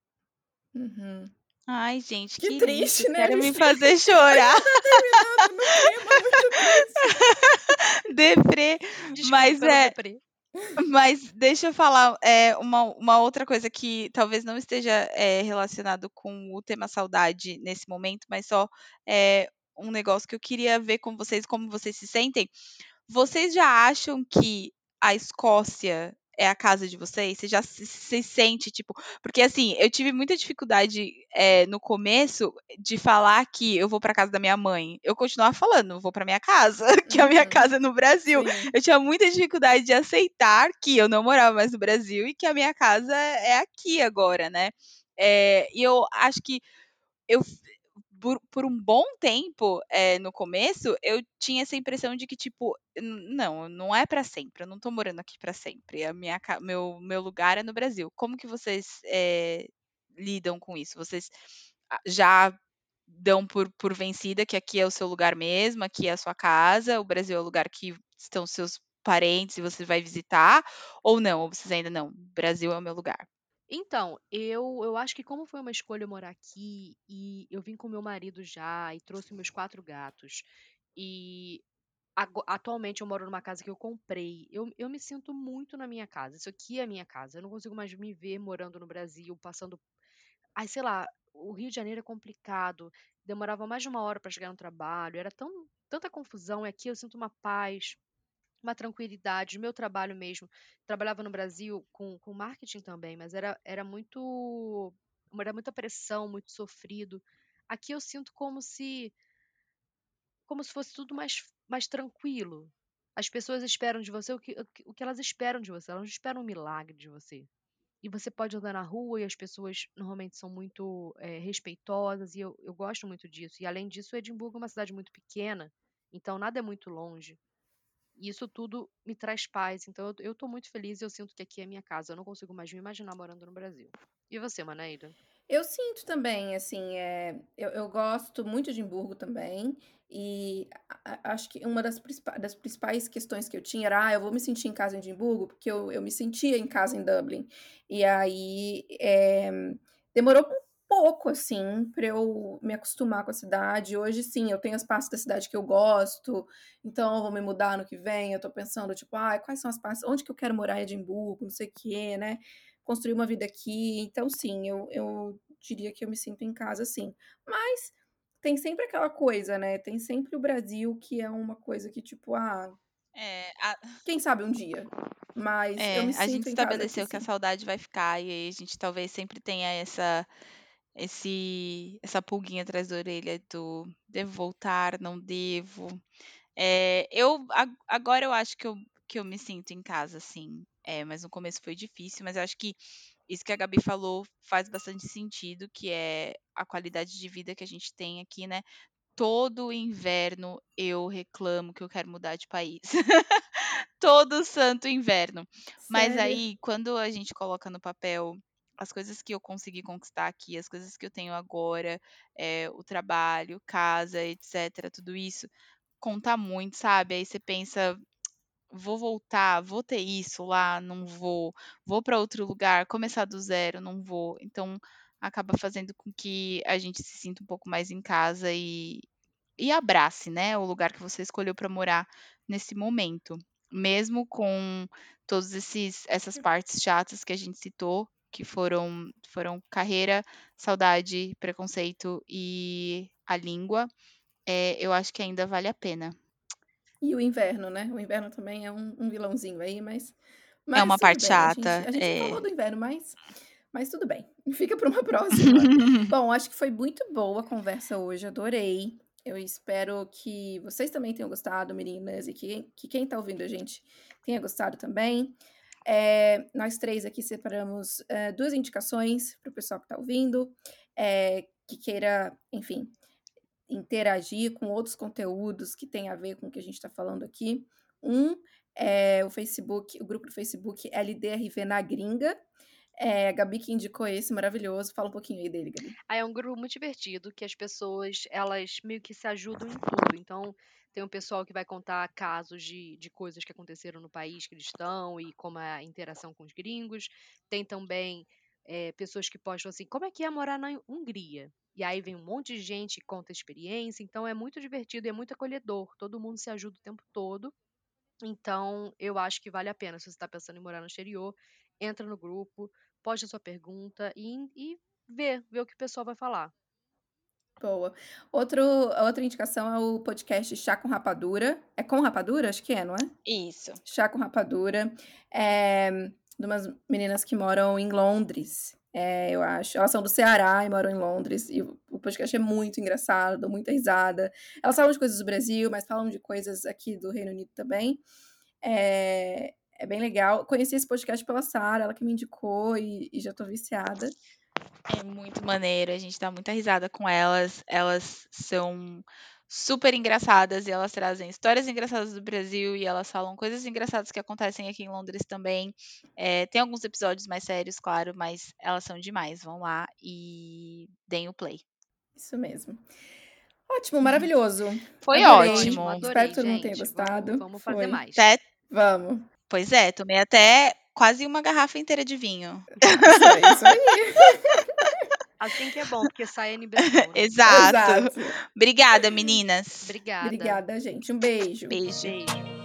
Uhum. Ai, gente, Que que, triste, lindo. né? Quero me tá- fazer [laughs] chorar. Terminando. [laughs] Deprê. Desculpa Mas é, deprê. Mas deixa eu falar é, uma, uma outra coisa que talvez não esteja é, relacionado com o tema saudade nesse momento, mas só é, um negócio que eu queria ver com vocês, como vocês se sentem. Vocês já acham que a Escócia é a casa de vocês? Você já se, se sente, tipo. Porque assim, eu tive muita dificuldade é, no começo de falar que eu vou pra casa da minha mãe. Eu continuava falando, vou pra minha casa, [laughs] que a minha Uhum. casa é no Brasil. Sim. Eu tinha muita dificuldade de aceitar que eu não morava mais no Brasil e que a minha casa é aqui agora, né? É, e eu acho que eu, por, por um bom tempo, é, no começo, eu tinha essa impressão de que, tipo, não, não é pra sempre, eu não tô morando aqui pra sempre. A minha, meu, meu lugar é no Brasil. Como que vocês é, lidam com isso? Vocês ah, já dão por, por vencida que aqui é o seu lugar mesmo, aqui é a sua casa, o Brasil é o lugar que estão seus parentes e você vai visitar, ou não? Ou vocês ainda não? Brasil é o meu lugar. Então, eu, eu acho que como foi uma escolha morar aqui e eu vim com meu marido já e trouxe meus quatro gatos e atualmente eu moro numa casa que eu comprei, eu, eu me sinto muito na minha casa. Isso aqui é a minha casa. Eu não consigo mais me ver morando no Brasil, passando. Ai, sei lá, o Rio de Janeiro é complicado. Demorava mais de uma hora para chegar no trabalho, era tão, tanta confusão. E aqui eu sinto uma paz uma tranquilidade. Meu trabalho mesmo, trabalhava no Brasil com, com marketing também, mas era, era muito. Era muita pressão, muito sofrido. Aqui eu sinto como se como se fosse tudo mais, mais tranquilo. As pessoas esperam de você o que, o que elas esperam de você, elas não esperam um milagre de você. E você pode andar na rua e as pessoas normalmente são muito é, respeitosas, e eu, eu gosto muito disso. E além disso, Edimburgo é uma cidade muito pequena, então nada é muito longe. E isso tudo me traz paz. Então eu, tô muito feliz e eu sinto que aqui é minha casa. Eu não consigo mais me imaginar morando no Brasil. E você, Manaíra? Eu sinto também, assim, é, eu, eu gosto muito de Edimburgo também, e a- a- acho que uma das, principais, das principais questões que eu tinha era, ah, eu vou me sentir em casa em Edimburgo, porque eu, eu me sentia em casa em Dublin. E aí é, demorou um pouco, assim, para eu me acostumar com a cidade. Hoje, sim, eu tenho as partes da cidade que eu gosto, então eu vou me mudar no que vem. Eu tô pensando, tipo, ah, quais são as partes, onde que eu quero morar em Edimburgo, não sei o quê, né? construir uma vida aqui. Então, sim, eu, eu diria que eu me sinto em casa, sim. Mas tem sempre aquela coisa, né? Tem sempre o Brasil que é uma coisa que, tipo, ah. É, a... Quem sabe um dia. Mas é, eu me a sinto gente em estabeleceu casa que aqui, a saudade vai ficar e aí a gente talvez sempre tenha essa esse essa pulguinha atrás da orelha do devo voltar, não devo. É, eu agora eu acho que eu, que eu me sinto em casa, assim. É, mas no começo foi difícil, mas eu acho que isso que a Gabi falou faz bastante sentido, que é a qualidade de vida que a gente tem aqui, né? Todo inverno eu reclamo que eu quero mudar de país. [laughs] Todo santo inverno. Mas Sério? aí, quando a gente coloca no papel as coisas que eu consegui conquistar aqui, as coisas que eu tenho agora, é, o trabalho, casa, etc., tudo isso, conta muito, sabe? Aí você pensa, vou voltar, vou ter isso lá, não vou, vou para outro lugar, começar do zero, não vou. Então acaba fazendo com que a gente se sinta um pouco mais em casa e, e abrace, né, o lugar que você escolheu para morar nesse momento, mesmo com todos esses essas partes chatas que a gente citou, que foram foram carreira, saudade, preconceito e a língua, é, eu acho que ainda vale a pena. E o inverno, né? O inverno também é um, um vilãozinho aí, mas. Mas é uma parte bem. chata. A gente, a gente é... falou do inverno, mas. Mas tudo bem. [laughs] Fica para uma próxima. [laughs] Bom, acho que foi muito boa a conversa hoje. Adorei. Eu espero que vocês também tenham gostado, meninas, e que, que quem está ouvindo a gente tenha gostado também. É, nós três aqui separamos é, duas indicações para o pessoal que está ouvindo, é, que queira, enfim, interagir com outros conteúdos que tem a ver com o que a gente está falando aqui. Um é o Facebook, o grupo do Facebook LDRV na Gringa. É, a Gabi que indicou esse maravilhoso. Fala um pouquinho aí dele, Gabi. Ah, é um grupo muito divertido que as pessoas, elas meio que se ajudam em tudo. Então, tem um pessoal que vai contar casos de, de coisas que aconteceram no país que eles estão e como é a interação com os gringos. Tem também é, pessoas que postam assim, como é que é morar na Hungria? E aí vem um monte de gente que conta experiência, então é muito divertido e é muito acolhedor. Todo mundo se ajuda o tempo todo. Então, eu acho que vale a pena. Se você está pensando em morar no exterior, entra no grupo, poste a sua pergunta e, e vê, vê o que o pessoal vai falar. Boa. Outro, outra indicação é o podcast Chá com Rapadura. É com Rapadura? Acho que é, não é? Isso. Chá com Rapadura. É de umas meninas que moram em Londres. É, eu acho. Elas são do Ceará e moram em Londres. E o podcast é muito engraçado, dou muita risada. Elas falam de coisas do Brasil, mas falam de coisas aqui do Reino Unido também. É, é bem legal. Conheci esse podcast pela Sara, ela que me indicou e, e já tô viciada. É muito maneiro, a gente dá muita risada com elas. Elas são super engraçadas e elas trazem histórias engraçadas do Brasil e elas falam coisas engraçadas que acontecem aqui em Londres também. É, tem alguns episódios mais sérios, claro, mas elas são demais. Vão lá e deem o play. Isso mesmo. Ótimo, maravilhoso. Foi adorei, ótimo. Adorei, Espero que todo mundo tenha gostado. Vamos, vamos fazer mais. Até... Vamos. Pois é, tomei até quase uma garrafa inteira de vinho. Isso, é isso aí. [laughs] Assim que é bom, porque sai a Né? Exato. Exato. Obrigada, meninas. Obrigada. Obrigada, gente. Um beijo. Beijo. beijo.